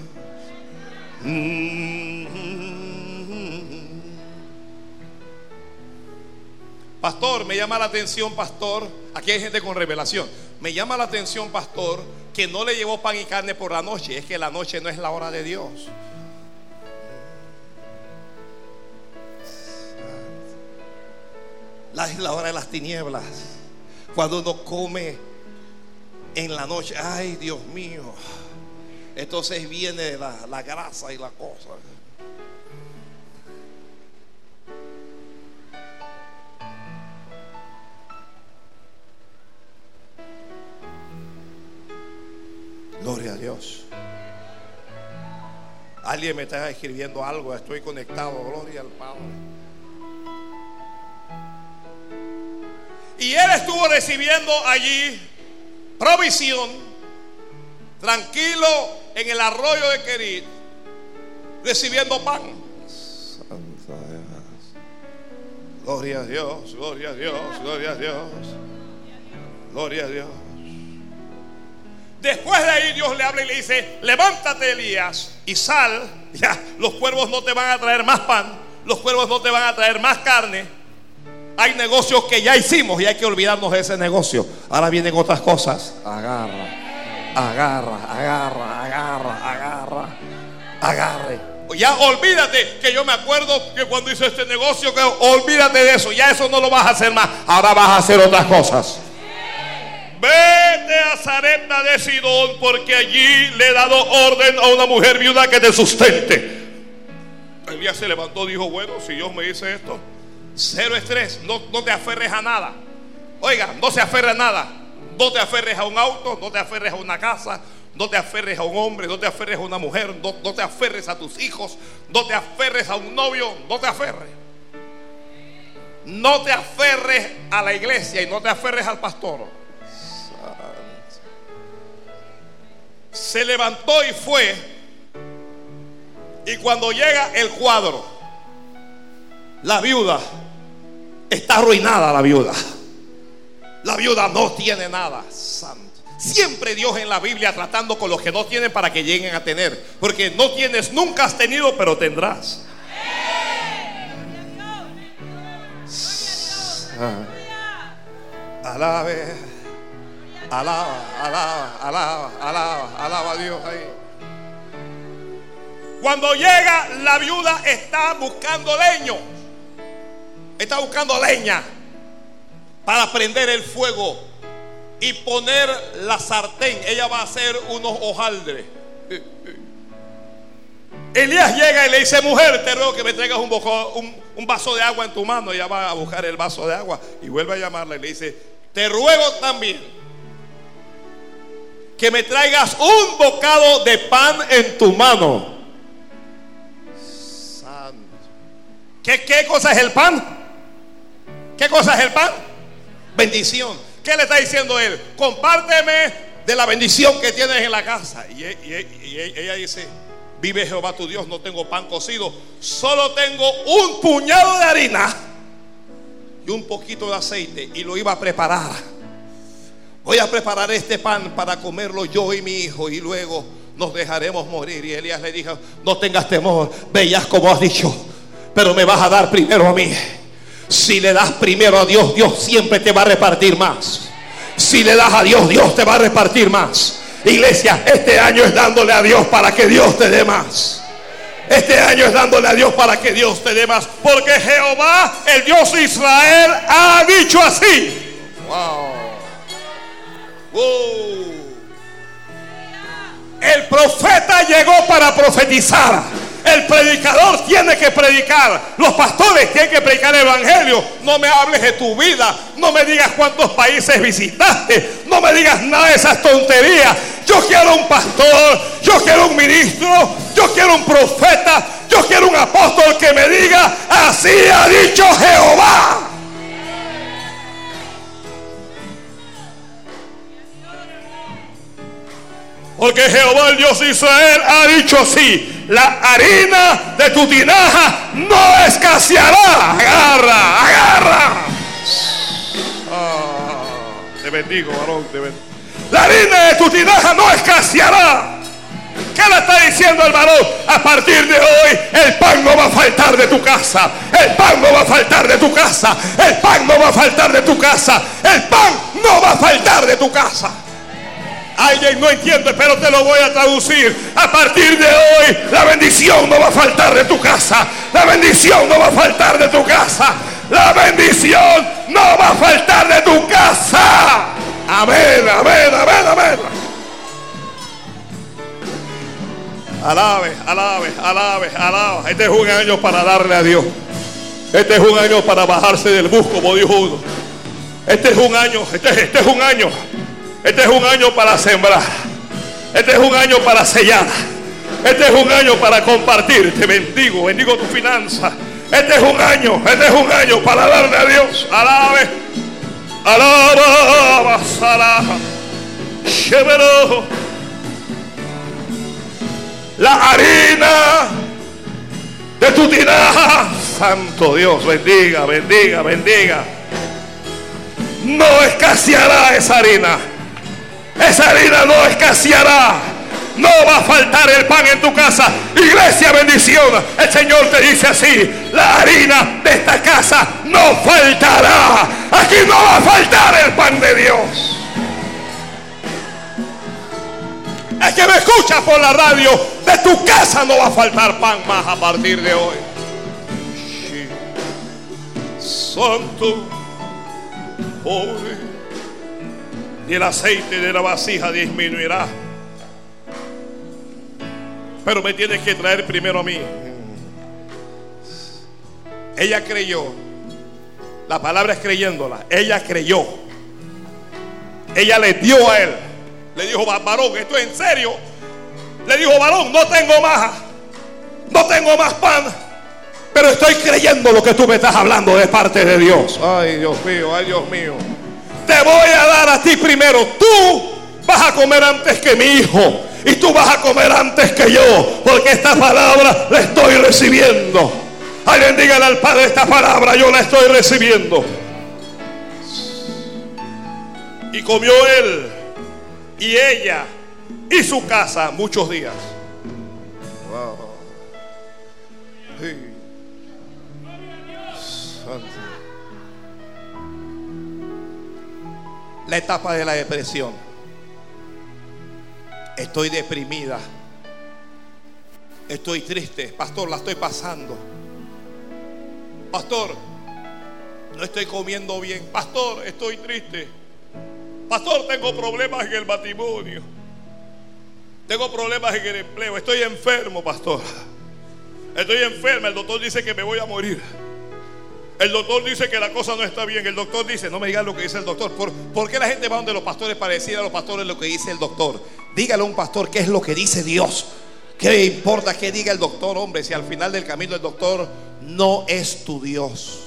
Pastor, me llama la atención, pastor. Aquí hay gente con revelación. Me llama la atención, pastor, que no le llevó pan y carne por la noche. Es que la noche no es la hora de Dios. La es la hora de las tinieblas. Cuando uno come en la noche, ay Dios mío. Entonces viene la, la grasa y la cosa. Gloria a Dios. Alguien me está escribiendo algo, estoy conectado, gloria al Padre. Y él estuvo recibiendo allí provisión, tranquilo en el arroyo de Querit, recibiendo pan. Dios. Gloria a Dios, gloria a Dios, gloria a Dios, gloria a Dios. Después de ahí Dios le habla y le dice, levántate Elías y sal. Ya, los cuervos no te van a traer más pan, los cuervos no te van a traer más carne. Hay negocios que ya hicimos y hay que olvidarnos de ese negocio. Ahora vienen otras cosas. Agarra, agarra, agarra, agarra, agarra, agarre. Ya olvídate que yo me acuerdo que cuando hice este negocio, que olvídate de eso. Ya eso no lo vas a hacer más. Ahora vas a hacer otras cosas. Vete a Zarepta de Sidón porque allí le he dado orden a una mujer viuda que te sustente. Elías se levantó y dijo, bueno, si Dios me dice esto, cero estrés, no, no te aferres a nada. Oiga, no se aferre a nada. No te aferres a un auto, no te aferres a una casa, no te aferres a un hombre, no te aferres a una mujer, no, no, te aferres a tus hijos, no te aferres a un novio, no te aferres. No te aferres a la iglesia y no te aferres al pastor. Se levantó y fue. Y cuando llega el cuadro, la viuda, está arruinada la viuda. La viuda no tiene nada. Santo. Siempre Dios en la Biblia tratando con los que no tienen para que lleguen a tener. Porque no tienes, nunca has tenido, pero tendrás. Ah. Alabe. Alaba, alaba, alaba, alaba, alaba a Dios ahí. Cuando llega la viuda está buscando leño. Está buscando leña para prender el fuego y poner la sartén. Ella va a hacer unos hojaldres. Elías llega y le dice, mujer, te ruego que me traigas un, un, vaso de agua en tu mano. Ella va a buscar el vaso de agua y vuelve a llamarla y le dice, te ruego también que me traigas un bocado de pan en tu mano. Santo. ¿Qué, ¿Qué cosa es el pan? ¿Qué cosa es el pan? Bendición. ¿Qué le está diciendo él? Compárteme de la bendición que tienes en la casa. Y, ella dice, vive Jehová tu Dios, no tengo pan cocido, solo tengo un puñado de harina y un poquito de aceite y lo iba a preparar. Voy a preparar este pan para comerlo yo y mi hijo y luego nos dejaremos morir. Y Elías le dijo, no tengas temor, veías como has dicho, pero me vas a dar primero a mí. Si le das primero a Dios, Dios siempre te va a repartir más. Si le das a Dios, Dios te va a repartir más. Iglesia, este año es dándole a Dios para que Dios te dé más. Este año es dándole a Dios para que Dios te dé más. Porque Jehová, el Dios de Israel, ha dicho así. Wow. El profeta llegó para profetizar. El predicador tiene que predicar. Los pastores tienen que predicar el evangelio. No me hables de tu vida. No me digas cuántos países visitaste. No me digas nada de esas tonterías. Yo quiero un pastor. Yo quiero un ministro. Yo quiero un profeta. Yo quiero un apóstol que me diga, así ha dicho Jehová. Porque Jehová el Dios de Israel ha dicho así, la harina de tu tinaja no escaseará. Agarra, agarra. Ah, te bendigo, varón, te bendigo. La harina de tu tinaja no escaseará. ¿Qué le está diciendo el varón? A partir de hoy el pan no va a faltar de tu casa. El pan no va a faltar de tu casa. El pan no va a faltar de tu casa. El pan no va a faltar de tu casa. Alguien no entiende, pero te lo voy a traducir. A partir de hoy, la bendición no va a faltar de tu casa. La bendición no va a faltar de tu casa. La bendición no va a faltar de tu casa. Amén, amén, amén, amén. Alabe, alabe, alabe, alabe. Este es un año para darle a Dios. Este es un año para bajarse del bus, como dijo uno. Este es un año, este, este es un año este es un año para sembrar. Este es un año para sellar. Este es un año para compartir. Te bendigo, bendigo tu finanza. Este es un año, este es un año para darle a Dios. Alabe. Alaba, alaba. La harina de tu tinaja. Santo Dios, bendiga, bendiga, bendiga. No escaseará esa harina. Esa harina no escaseará. No va a faltar el pan en tu casa. Iglesia, bendición. El Señor te dice así. La harina de esta casa no faltará. Aquí no va a faltar el pan de Dios. Es que me escuchas por la radio. De tu casa no va a faltar pan más a partir de hoy. Santo, pobre, y el aceite de la vasija disminuirá. Pero me tienes que traer primero a mí. Ella creyó. La palabra es creyéndola. Ella creyó. Ella le dio a él. Le dijo, varón, esto es en serio. Le dijo, varón, no tengo más. No tengo más pan. Pero estoy creyendo lo que tú me estás hablando de parte de Dios. Ay, Dios mío, ay, Dios mío. Te voy a dar a ti primero. Tú vas a comer antes que mi hijo. Y tú vas a comer antes que yo. Porque esta palabra la estoy recibiendo. Alguien dígale al Padre esta palabra, yo la estoy recibiendo. Y comió él y ella y su casa muchos días. La etapa de la depresión. Estoy deprimida. Estoy triste. Pastor, la estoy pasando. Pastor, no estoy comiendo bien. Pastor, estoy triste. Pastor, tengo problemas en el matrimonio. Tengo problemas en el empleo. Estoy enfermo, pastor. Estoy enfermo. El doctor dice que me voy a morir. El doctor dice que la cosa no está bien. El doctor dice, no me digas lo que dice el doctor. ¿Por, qué la gente va donde los pastores para decir a los pastores lo que dice el doctor? Dígale a un pastor qué es lo que dice Dios. ¿Qué importa que diga el doctor, hombre? Si al final del camino el doctor no es tu Dios.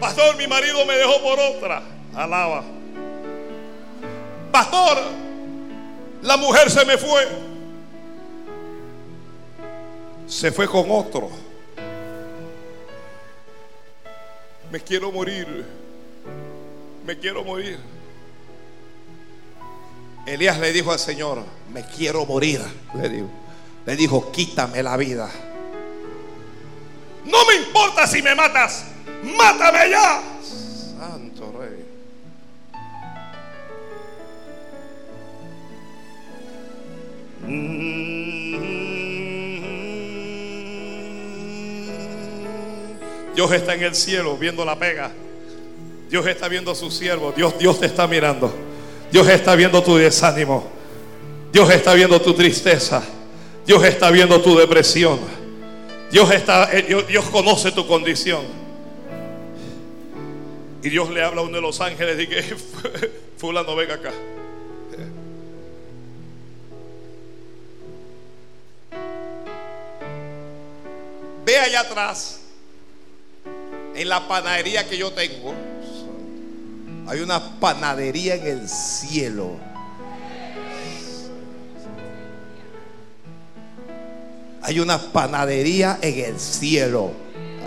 Pastor, mi marido me dejó por otra. Alaba. Pastor, la mujer se me fue. Se fue con otro. Me quiero morir. Me quiero morir. Elías le dijo al Señor, me quiero morir. Le dijo, quítame la vida. No me importa si me matas, mátame ya. Santo Rey. Dios está en el cielo viendo la pega. Dios está viendo a sus siervos. Dios, Dios te está mirando. Dios está viendo tu desánimo. Dios está viendo tu tristeza. Dios está viendo tu depresión. Dios, está, eh, Dios, conoce tu condición. Y Dios le habla a uno de los ángeles y que fulano venga acá. Ve allá atrás, en la panadería que yo tengo, hay una panadería en el cielo. Hay una panadería en el cielo.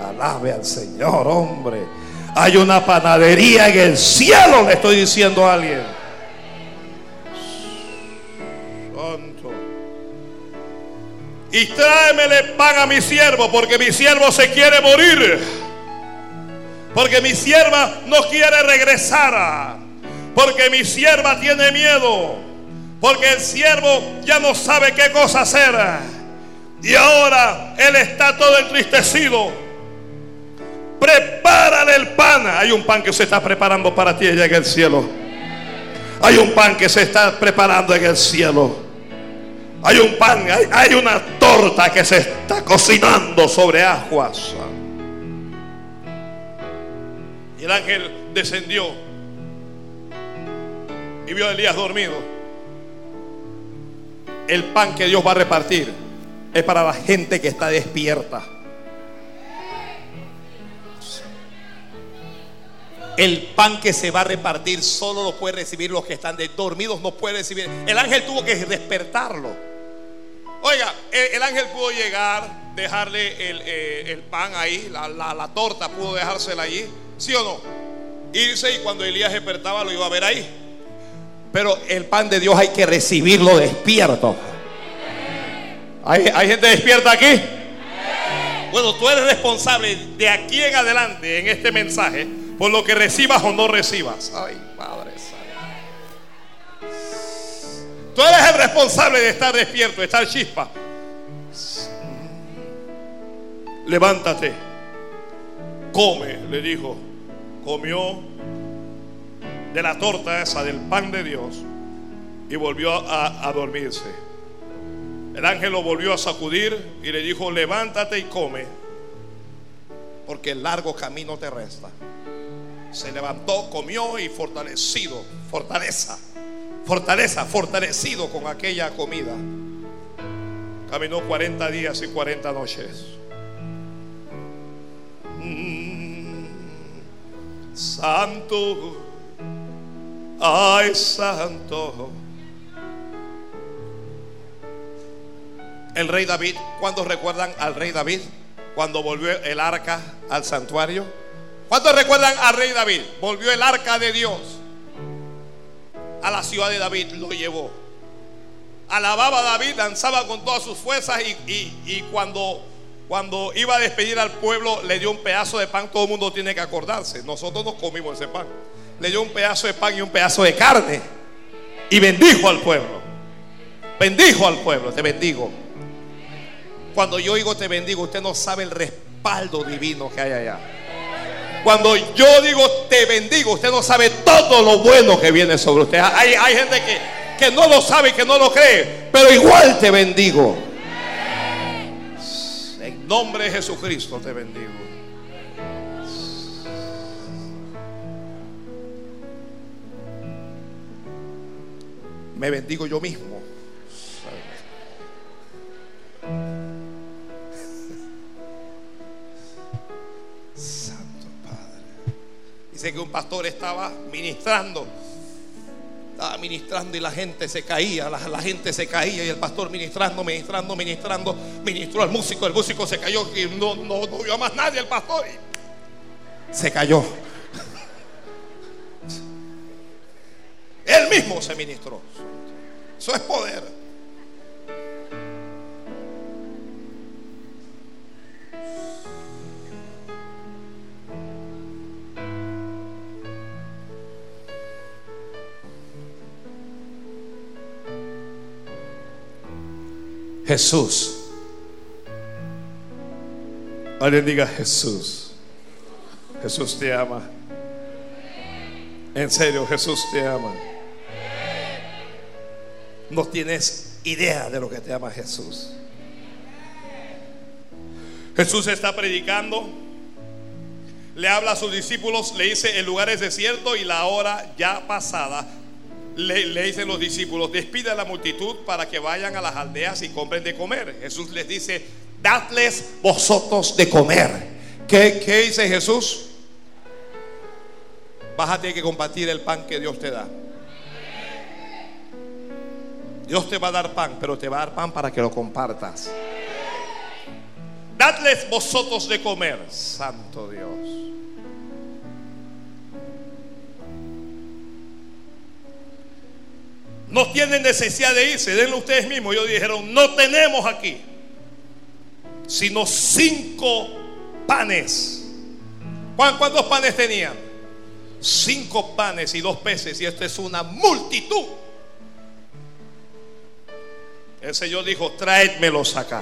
Alabe al Señor, hombre. Hay una panadería en el cielo, le estoy diciendo a alguien. Santo. Y tráemele pan a mi siervo, porque mi siervo se quiere morir. Porque mi sierva no quiere regresar. Porque mi sierva tiene miedo. Porque el siervo ya no sabe qué cosa hacer. Y ahora Él está todo entristecido. Prepárale el pan. Hay un pan que se está preparando para ti allá en el cielo. Hay un pan que se está preparando en el cielo. Hay un pan, hay, hay una torta que se está cocinando sobre aguas. El ángel descendió y vio a Elías dormido. El pan que Dios va a repartir es para la gente que está despierta. El pan que se va a repartir solo lo puede recibir los que están dormidos, no puede recibir. El ángel tuvo que despertarlo. Oiga, el, ángel pudo llegar, dejarle el, eh, pan ahí, la, la, torta pudo dejársela allí, ¿sí o no? Irse y cuando Elías despertaba lo iba a ver ahí. Pero el pan de Dios hay que recibirlo despierto. ¿Hay, gente despierta aquí? Bueno, tú eres responsable de aquí en adelante en este mensaje. Por lo que recibas o no recibas. Ay, Padre Tú eres el responsable de estar despierto, de estar chispa. Levántate. Come, le dijo. Comió de la torta esa, del pan de Dios, y volvió a, a dormirse. El ángel lo volvió a sacudir y le dijo, levántate y come, porque el largo camino te resta. Se levantó, comió y fortalecido, fortaleza, fortaleza, fortalecido con aquella comida. Caminó 40 días y 40 noches. Santo, ay santo. El rey David, ¿cuándo recuerdan al rey David? Cuando volvió el arca al santuario. ¿Cuántos recuerdan al rey David? Volvió el arca de Dios a la ciudad de David, lo llevó. Alababa a David, danzaba con todas sus fuerzas y, cuando, cuando iba a despedir al pueblo le dio un pedazo de pan, todo el mundo tiene que acordarse. Nosotros nos comimos ese pan. Le dio un pedazo de pan y un pedazo de carne y bendijo al pueblo. Bendijo al pueblo, te bendigo. Cuando yo digo te bendigo, usted no sabe el respaldo divino que hay allá. Cuando yo digo te bendigo, usted no sabe todo lo bueno que viene sobre usted. Hay, hay gente que, que no lo sabe y que no lo cree, pero igual te bendigo. Nombre de Jesucristo te bendigo. Me bendigo yo mismo. Dice que un pastor estaba ministrando. Estaba ministrando y la gente se caía, la, gente se caía y el pastor ministrando, ministrando, ministrando, ministró al músico, el músico se cayó y no, no, no vio más nadie el pastor. se cayó. Él mismo se ministró. Eso es poder. Jesús. Alguien diga Jesús. Jesús te ama. En serio, Jesús te ama. No tienes idea de lo que te ama Jesús. Jesús está predicando. Le habla a sus discípulos, le dice, el lugar es desierto y la hora ya pasada le, dicen los discípulos, despide a la multitud para que vayan a las aldeas y compren de comer. Jesús les dice, dadles vosotros de comer. ¿Qué, qué dice Jesús? Vas a que compartir el pan que Dios te da. Dios te va a dar pan, pero te va a dar pan para que lo compartas. Dadles vosotros de comer, Santo Dios. No tienen necesidad de irse, denlo ustedes mismos. Ellos dijeron, no tenemos aquí, sino cinco panes. ¿Cuántos panes tenían? Cinco panes y dos peces, y esto es una multitud. El Señor dijo, tráedmelos acá.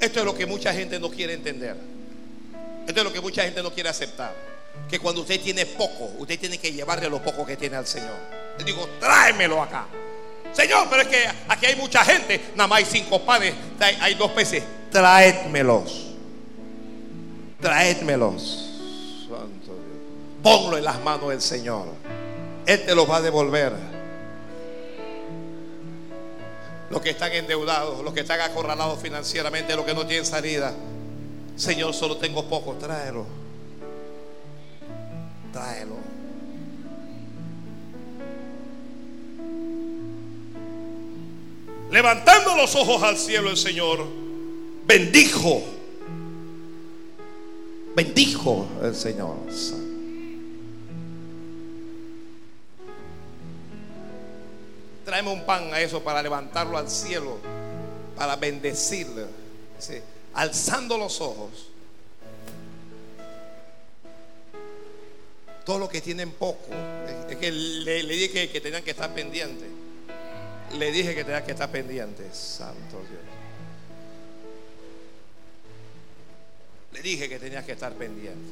Esto es lo que mucha gente no quiere entender. Esto es lo que mucha gente no quiere aceptar que cuando usted tiene poco, usted tiene que llevarle lo poco que tiene al Señor. Le digo, tráemelo acá. Señor, pero es que aquí hay mucha gente, nada más hay cinco panes, hay dos peces. Tráedmelos. Tráedmelos. Santo. Ponlo en las manos del Señor. Él te los va a devolver. Los que están endeudados, los que están acorralados financieramente, los que no tienen salida. Señor, solo tengo poco, tráelo tráelo. Levantando los ojos al cielo, el Señor bendijo. Bendijo el Señor. Tráeme un pan a eso para levantarlo al cielo, para bendecirle. alzando los ojos, todo lo que tienen poco, es que le, dije que, tenían que estar pendientes. Le dije que tenían que estar pendientes, santo Dios. Le dije que tenías que estar pendiente.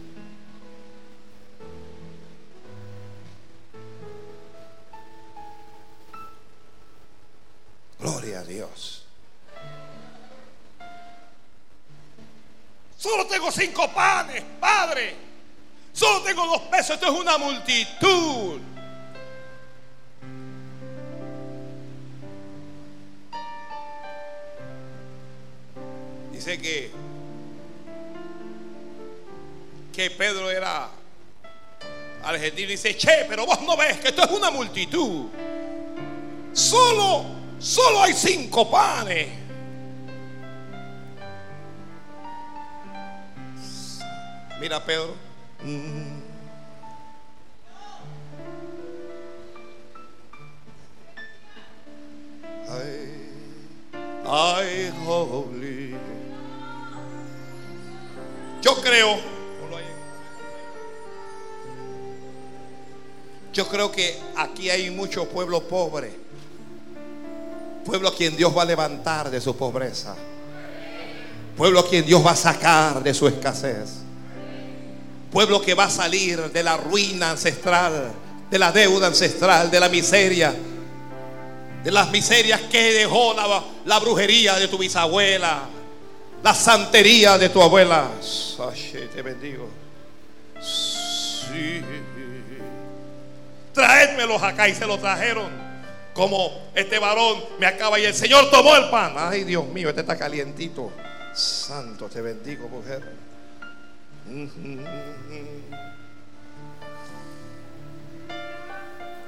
Gloria a Dios. Solo tengo cinco panes, Padre. Solo tengo dos pesos. Esto es una multitud. Dice que que Pedro era argentino dice, "Che, pero vos no ves que esto es una multitud." Solo solo hay cinco panes. Mira, Pedro. Ay, holy. Yo creo. Yo creo que aquí hay muchos pueblos pobres. Pueblo a quien Dios va a levantar de su pobreza. Pueblo a quien Dios va a sacar de su escasez. Pueblo que va a salir de la ruina ancestral, de la deuda ancestral, de la miseria, de las miserias que dejó la, brujería de tu bisabuela, la santería de tu abuela. te bendigo. Sí. Traédmelos acá y se lo trajeron. Como este varón me acaba y el Señor tomó el pan. Ay, Dios mío, este está calientito. Santo, te bendigo, mujer.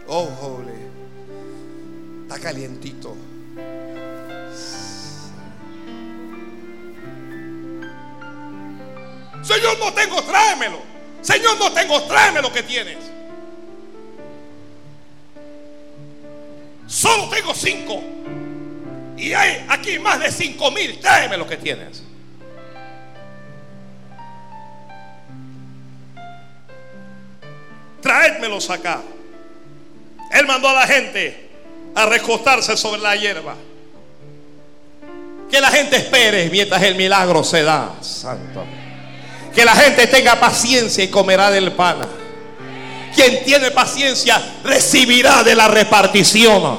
Oh, holy. Está calientito. Señor, no tengo, tráemelo. Señor, no tengo, tráeme lo que tienes. Solo tengo cinco. Y hay aquí más de cinco mil. Tráeme lo que tienes. Traédmelos acá. Él mandó a la gente a recostarse sobre la hierba. Que la gente espere mientras el milagro se da, santo. Que la gente tenga paciencia y comerá del pan. Quien tiene paciencia recibirá de la repartición.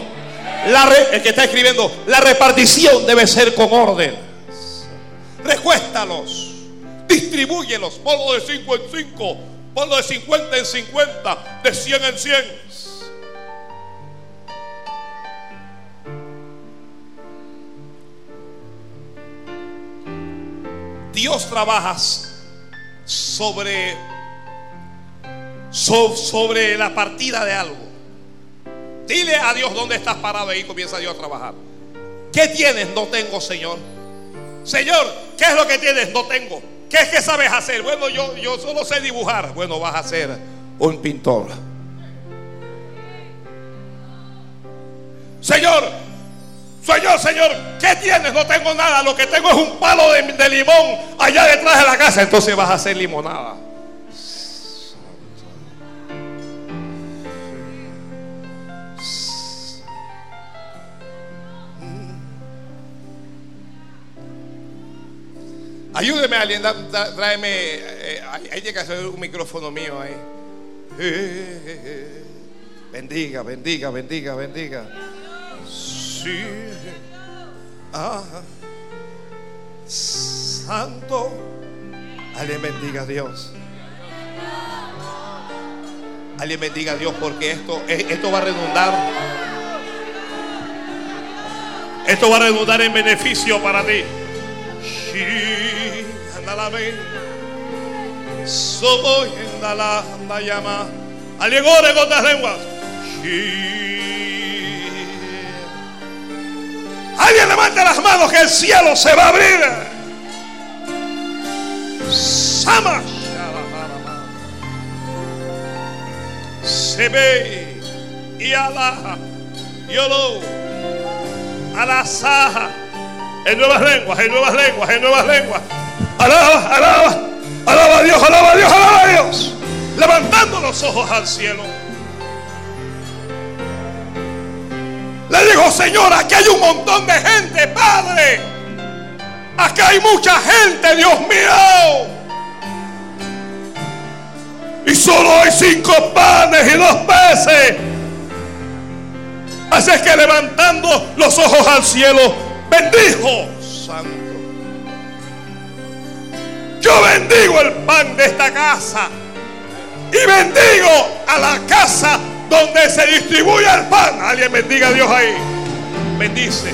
el que está escribiendo, la repartición debe ser con orden. Recuéstalos, distribúyelos, ponlo de 5 en 5 Ponlo de 50 en 50, de 100 en 100. Dios trabaja sobre, sobre la partida de algo. Dile a Dios dónde estás parado y comienza Dios a trabajar. ¿Qué tienes? No tengo, Señor. Señor, ¿qué es lo que tienes? No tengo. ¿Qué es que sabes hacer? Bueno, yo, yo solo sé dibujar. Bueno, vas a ser un pintor. Señor, Señor, Señor, ¿qué tienes? No tengo nada. Lo que tengo es un palo de, de limón allá detrás de la casa. Entonces vas a hacer limonada. Ayúdeme alguien, tráeme. Eh, que hacer un micrófono mío ahí. bendiga, bendiga, bendiga, bendiga. Sí. Santo. Alguien bendiga a Dios. Alguien bendiga a Dios porque esto, eh, esto va a redundar. Esto va a redundar en beneficio para ti. Soy en la llama. Alegore con las lenguas. Alguien levanta las manos que el cielo se va a abrir. Sama. Se ve y ala. Yolo. Alasaja. En nuevas lenguas, en nuevas lenguas, en nuevas lenguas. Alaba, alaba, alaba a Dios, alaba a Dios, alaba a Dios. Levantando los ojos al cielo. Le digo, Señor, aquí hay un montón de gente, Padre. Acá hay mucha gente, Dios mío. Y solo hay cinco panes y dos peces. Así es que levantando los ojos al cielo, bendijo, Santo. Yo bendigo el pan de esta casa. Y bendigo a la casa donde se distribuye el pan. Alguien bendiga a Dios ahí. Bendice.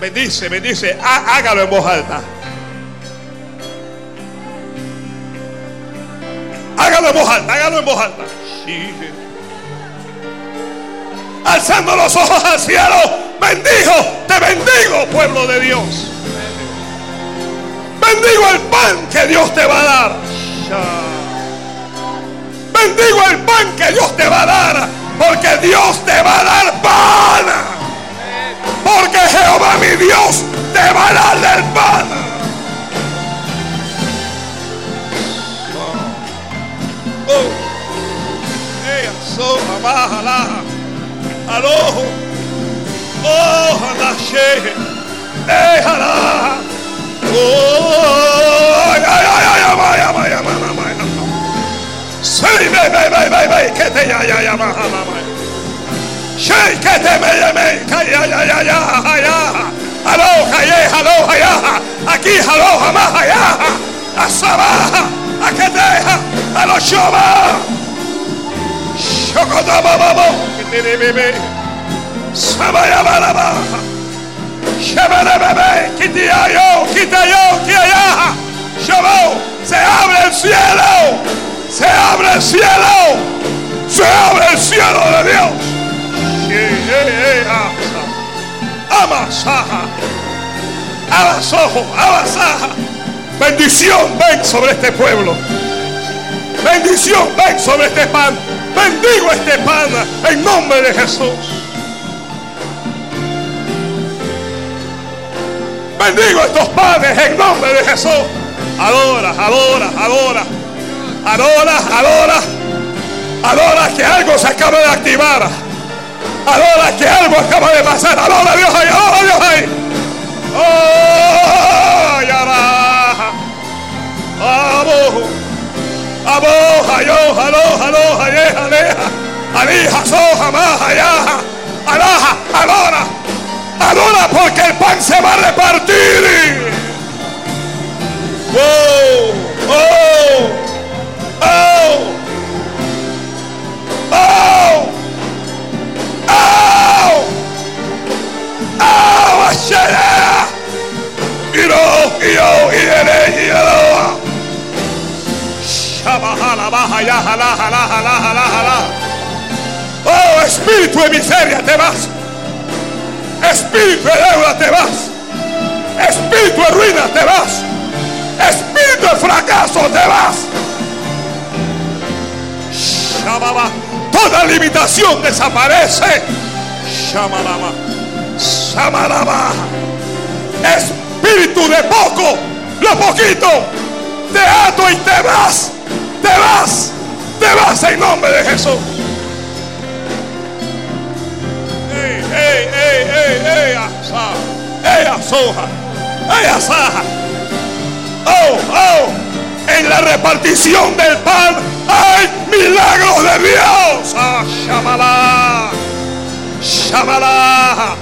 Bendice, bendice. Hágalo en voz alta. Hágalo en voz alta, hágalo en voz alta. Alzando los ojos al cielo, bendijo, te bendigo, pueblo de Dios. Bendigo el pan que Dios te va a dar. Bendigo el pan que Dios te va a dar, porque Dios te va a dar pan. Porque Jehová mi Dios te va a dar del pan. Oh, sola, baja, la, al ojo, oh, la she, déjala, oh, ay, ay, ay, ay, ay, ay, ay, ay, ay, ay, Sí, ve, ve, ve, ve, ve, que te ya, ya, ya, ma, ma, ma. Sí, que te me, ya, me, que ya, ya, ya, ya, ya. Aló, calle, aló, allá. Aquí, aló, jamás, allá. Asabaja, a que deja, a los se abre el cielo. Se abre el cielo. Se abre el cielo de Dios. Amasaja. Abasojo. Abasaja. Bendición ven sobre este pueblo. Bendición ven sobre este pan. Bendigo este pan en nombre de Jesús. Bendigo estos panes en nombre de Jesús. Adora, adora, adora. Adora, adora. Adora que algo se acaba de activar. Adora que algo acaba de pasar. Adora Dios ahí, adora Dios ahí. Oh, ya va. Abo. Abo, ayo, alo, alo, aleja, aleja. Alija, soja, maja, yaja. Alaja, adora. Adora porque el pan se va a repartir. Oh, oh. Oh! Oh! Oh! Oh! Ashera! Iro, iro, Shabahala, baja, ya. Oh, espíritu de miseria, te vas. Espíritu de deuda, te vas. Espíritu de ruina, te vas. Espíritu de fracaso, te vas. Toda limitación desaparece. Shamalama. Shamalama. Espíritu de poco, lo poquito, te ato y te vas. Te vas. Te vas en nombre de Jesús. Ey, ey, ey, ey, asoja. Asaja. Oh, oh en la repartición del pan hay milagros de Dios. Ah, Shamala. Shamala.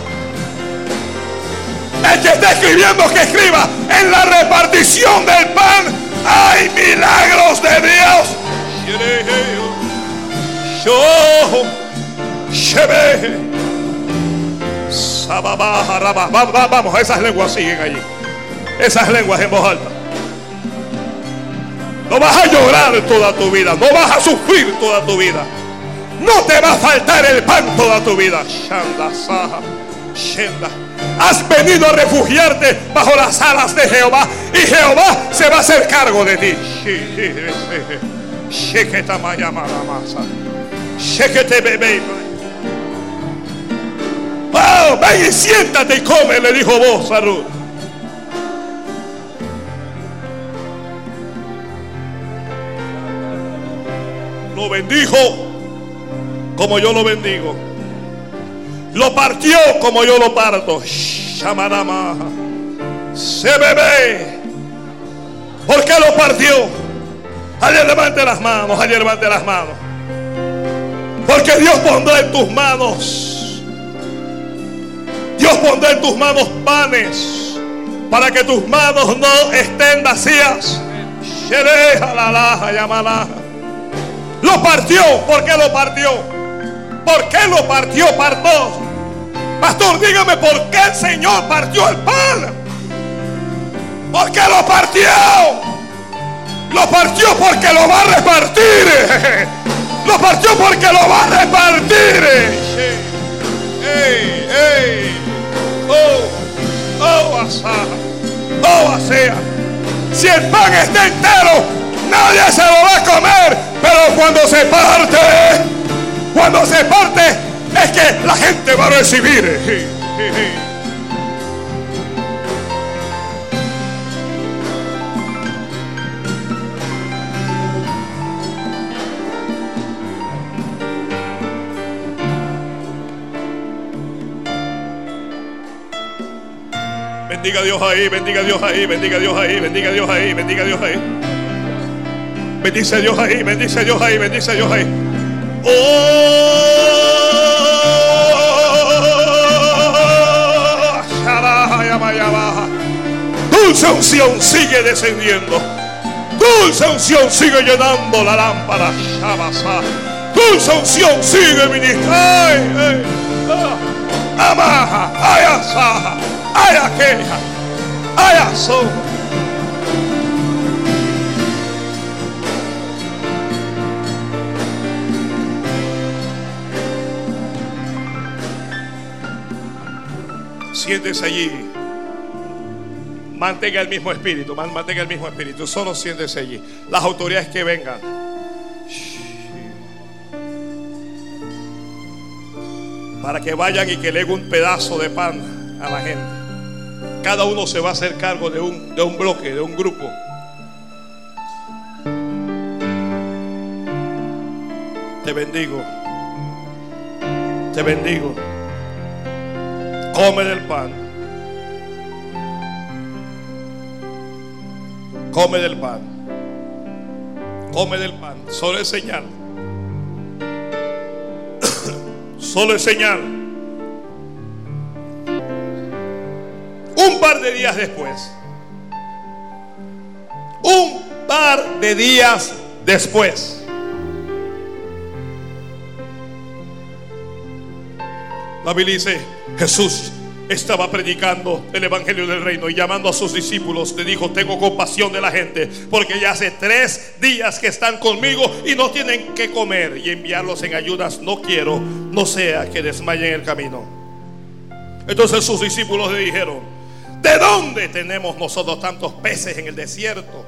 El que está escribiendo que escriba. En la repartición del pan hay milagros de Dios. Vamos, esas lenguas siguen allí. Esas lenguas en voz alta. No vas a llorar toda tu vida. No vas a sufrir toda tu vida. No te va a faltar el pan toda tu vida. Has venido a refugiarte bajo las alas de Jehová. Y Jehová se va a hacer cargo de ti. Oh, ven y siéntate y come, le dijo vos a Ruth. Lo bendijo como yo lo bendigo. Lo partió como yo lo parto. Shamanama. Se bebe. ¿Por qué lo partió? Ayer levante las manos, ayer levante las manos. Porque Dios pondrá en tus manos. Dios pondrá en tus manos panes. Para que tus manos no estén vacías. Lo partió. ¿Por qué lo partió? ¿Por qué lo partió, partó? Pastor, dígame por qué el Señor partió el pan. ¿Por qué lo partió? Lo partió porque lo va a repartir. Lo partió porque lo va a repartir. Ey, ey. Oh, oh. Oh, asea. Si el pan está entero, nadie se lo va a comer. Pero cuando se parte, cuando se parte, es que la gente va a recibir. Bendiga Dios ahí, bendiga Dios ahí, bendiga Dios ahí, bendiga Dios ahí, bendiga Dios ahí. Bendice Dios ahí, bendice Dios ahí, bendice Dios ahí. Oh, dulce unción sigue descendiendo. Dulce unción sigue llenando la lámpara. Dulce unción sigue ministrando. Ay, ay, ah. Amaja, ay, asaja, ay, siéntese allí. Mantenga el mismo espíritu, mantenga el mismo espíritu. Solo siéntese allí. Las autoridades que vengan. Para que vayan y que le un pedazo de pan a la gente. Cada uno se va a hacer cargo de un, de un bloque, de un grupo. Te bendigo. Te bendigo. Come del pan. Come del pan. Come del pan. Solo es señal. Solo es señal. Un par de días después. Un par de días después. La Biblia dice, Jesús estaba predicando el Evangelio del Reino y llamando a sus discípulos le dijo, tengo compasión de la gente porque ya hace tres días que están conmigo y no tienen que comer y enviarlos en ayudas no quiero, no sea que desmayen el camino. Entonces sus discípulos le dijeron, ¿de dónde tenemos nosotros tantos peces en el desierto?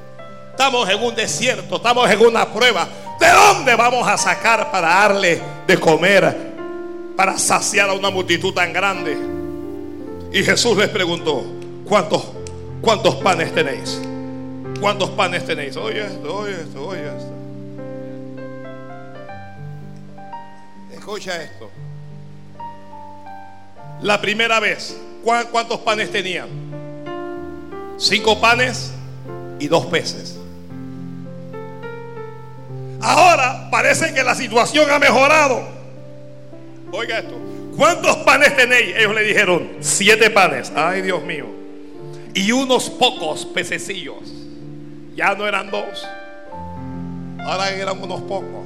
Estamos en un desierto, estamos en una prueba. ¿De dónde vamos a sacar para darle de comer para saciar a una multitud tan grande. Y Jesús les preguntó, ¿cuántos, cuántos panes tenéis? ¿Cuántos panes tenéis? Oye esto, oye esto, oye esto. Escucha esto. La primera vez, ¿cuántos panes tenían? Cinco panes y dos peces. Ahora parece que la situación ha mejorado. Oiga esto. ¿Cuántos panes tenéis? Ellos le dijeron, siete panes. Ay, Dios mío. Y unos pocos pececillos. Ya no eran dos. Ahora eran unos pocos.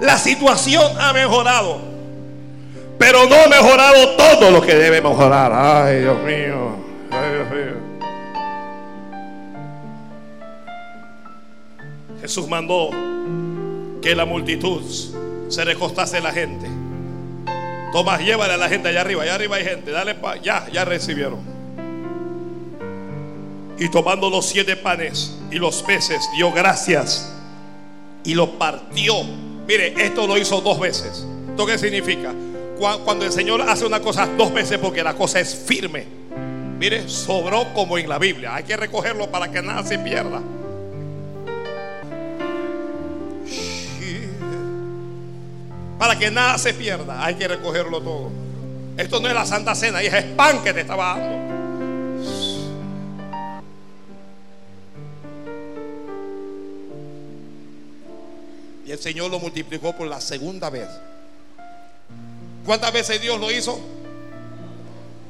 La situación ha mejorado. Pero no ha mejorado todo lo que debe mejorar. Ay, Dios mío. Ay, Dios mío. Jesús mandó que la multitud se recostase la gente. Tomás, llévale a la gente allá arriba. Allá arriba hay gente. Dale pa ya, ya recibieron. Y tomando los siete panes y los peces, dio gracias y lo partió. Mire, esto lo hizo dos veces. ¿Esto qué significa? Cuando el Señor hace una cosa dos veces porque la cosa es firme. Mire, sobró como en la Biblia. Hay que recogerlo para que nada se pierda. Para que nada se pierda, hay que recogerlo todo. Esto no es la Santa Cena, es pan que te estaba dando. Y el Señor lo multiplicó por la segunda vez. ¿Cuántas veces Dios lo hizo?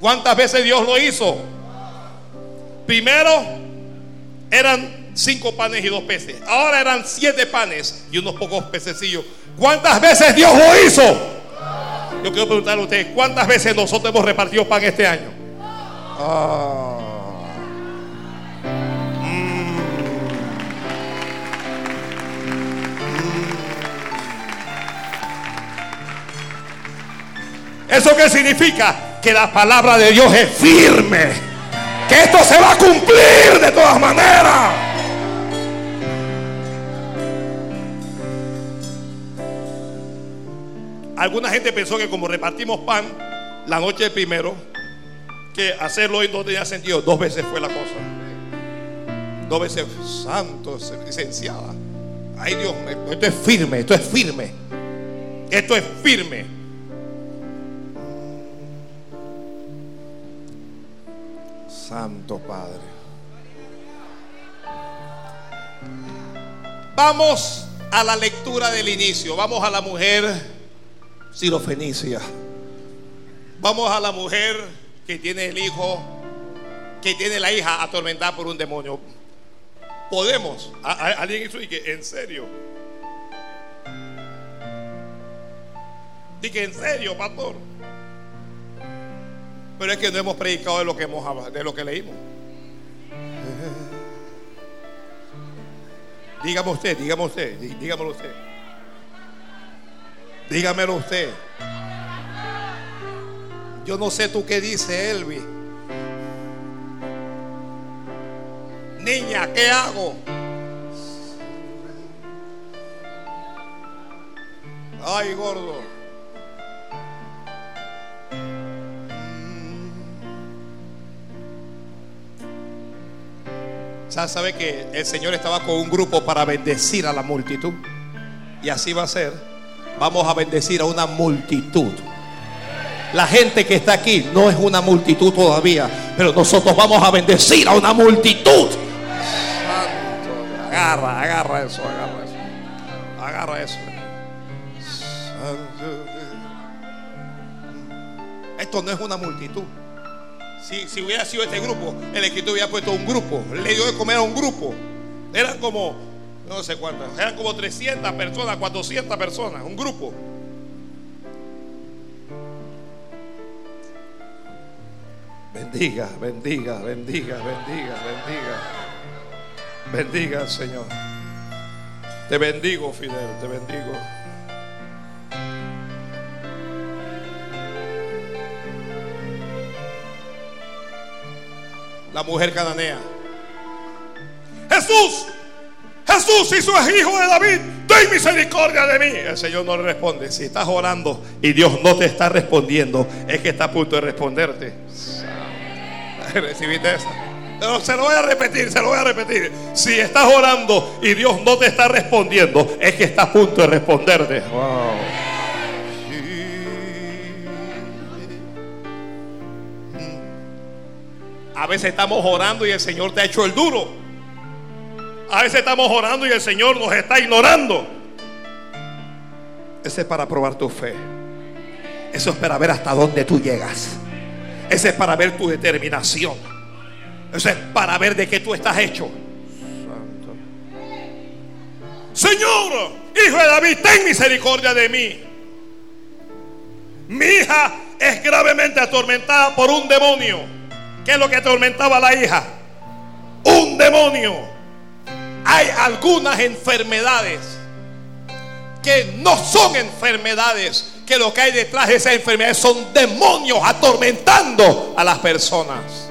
¿Cuántas veces Dios lo hizo? Primero eran cinco panes y dos peces. Ahora eran siete panes y unos pocos pececillos. ¿Cuántas veces Dios lo hizo? Yo quiero preguntarle a ustedes, ¿cuántas veces nosotros hemos repartido pan este año? Ah. Mm. ¿Eso qué significa? Que la palabra de Dios es firme. Que esto se va a cumplir de todas maneras. Alguna gente pensó que como repartimos pan la noche primero, que hacerlo hoy no tenía sentido. Dos veces fue la cosa. Dos veces, santo, licenciada. Ay Dios, esto es firme, esto es firme. Esto es firme. Santo Padre. Vamos a la lectura del inicio. Vamos a la mujer Fenicia Vamos a la mujer que tiene el hijo, que tiene la hija atormentada por un demonio. Podemos. alguien hizo y que, en serio. Dije, en serio, pastor. Pero es que no hemos predicado de lo que hemos de lo que leímos. Dígame usted, dígame usted, dígamelo usted. Dígamelo usted. Yo no sé tú qué dice Elvi. Niña, ¿qué hago? Ay, gordo. ¿Sabe que el Señor estaba con un grupo para bendecir a la multitud? Y así va a ser vamos a bendecir a una multitud. La gente que está aquí no es una multitud todavía, pero nosotros vamos a bendecir a una multitud. agarra, agarra eso, agarra eso. Agarra eso. Esto no es una multitud. Si, si, hubiera sido este grupo, el escritor hubiera puesto un grupo. Le dio de comer a un grupo. Eran como no sé cuántas, eran como 300 personas, 400 personas, un grupo. Bendiga, bendiga, bendiga, bendiga, bendiga. Bendiga, Señor. Te bendigo, Fidel, te bendigo. La mujer cananea. Jesús, Jesús, si es hijo de David, ten misericordia de mí. El Señor no le responde. Si estás orando y Dios no te está respondiendo, es que está a punto de responderte. ¿Recibiste eso? Se lo voy a repetir, se lo voy a repetir. Si estás orando y Dios no te está respondiendo, es que está a punto de responderte. A veces estamos orando y el Señor te ha hecho el duro. A veces estamos orando y el Señor nos está ignorando. Ese es para probar tu fe. Eso es para ver hasta dónde tú llegas. Ese es para ver tu determinación. Eso es para ver de qué tú estás hecho. Señor, hijo de David, ten misericordia de mí. Mi hija es gravemente atormentada por un demonio. ¿Qué es lo que atormentaba a la hija? Un demonio hay algunas enfermedades que no son enfermedades, que lo que hay detrás de esas enfermedades son demonios atormentando a las personas.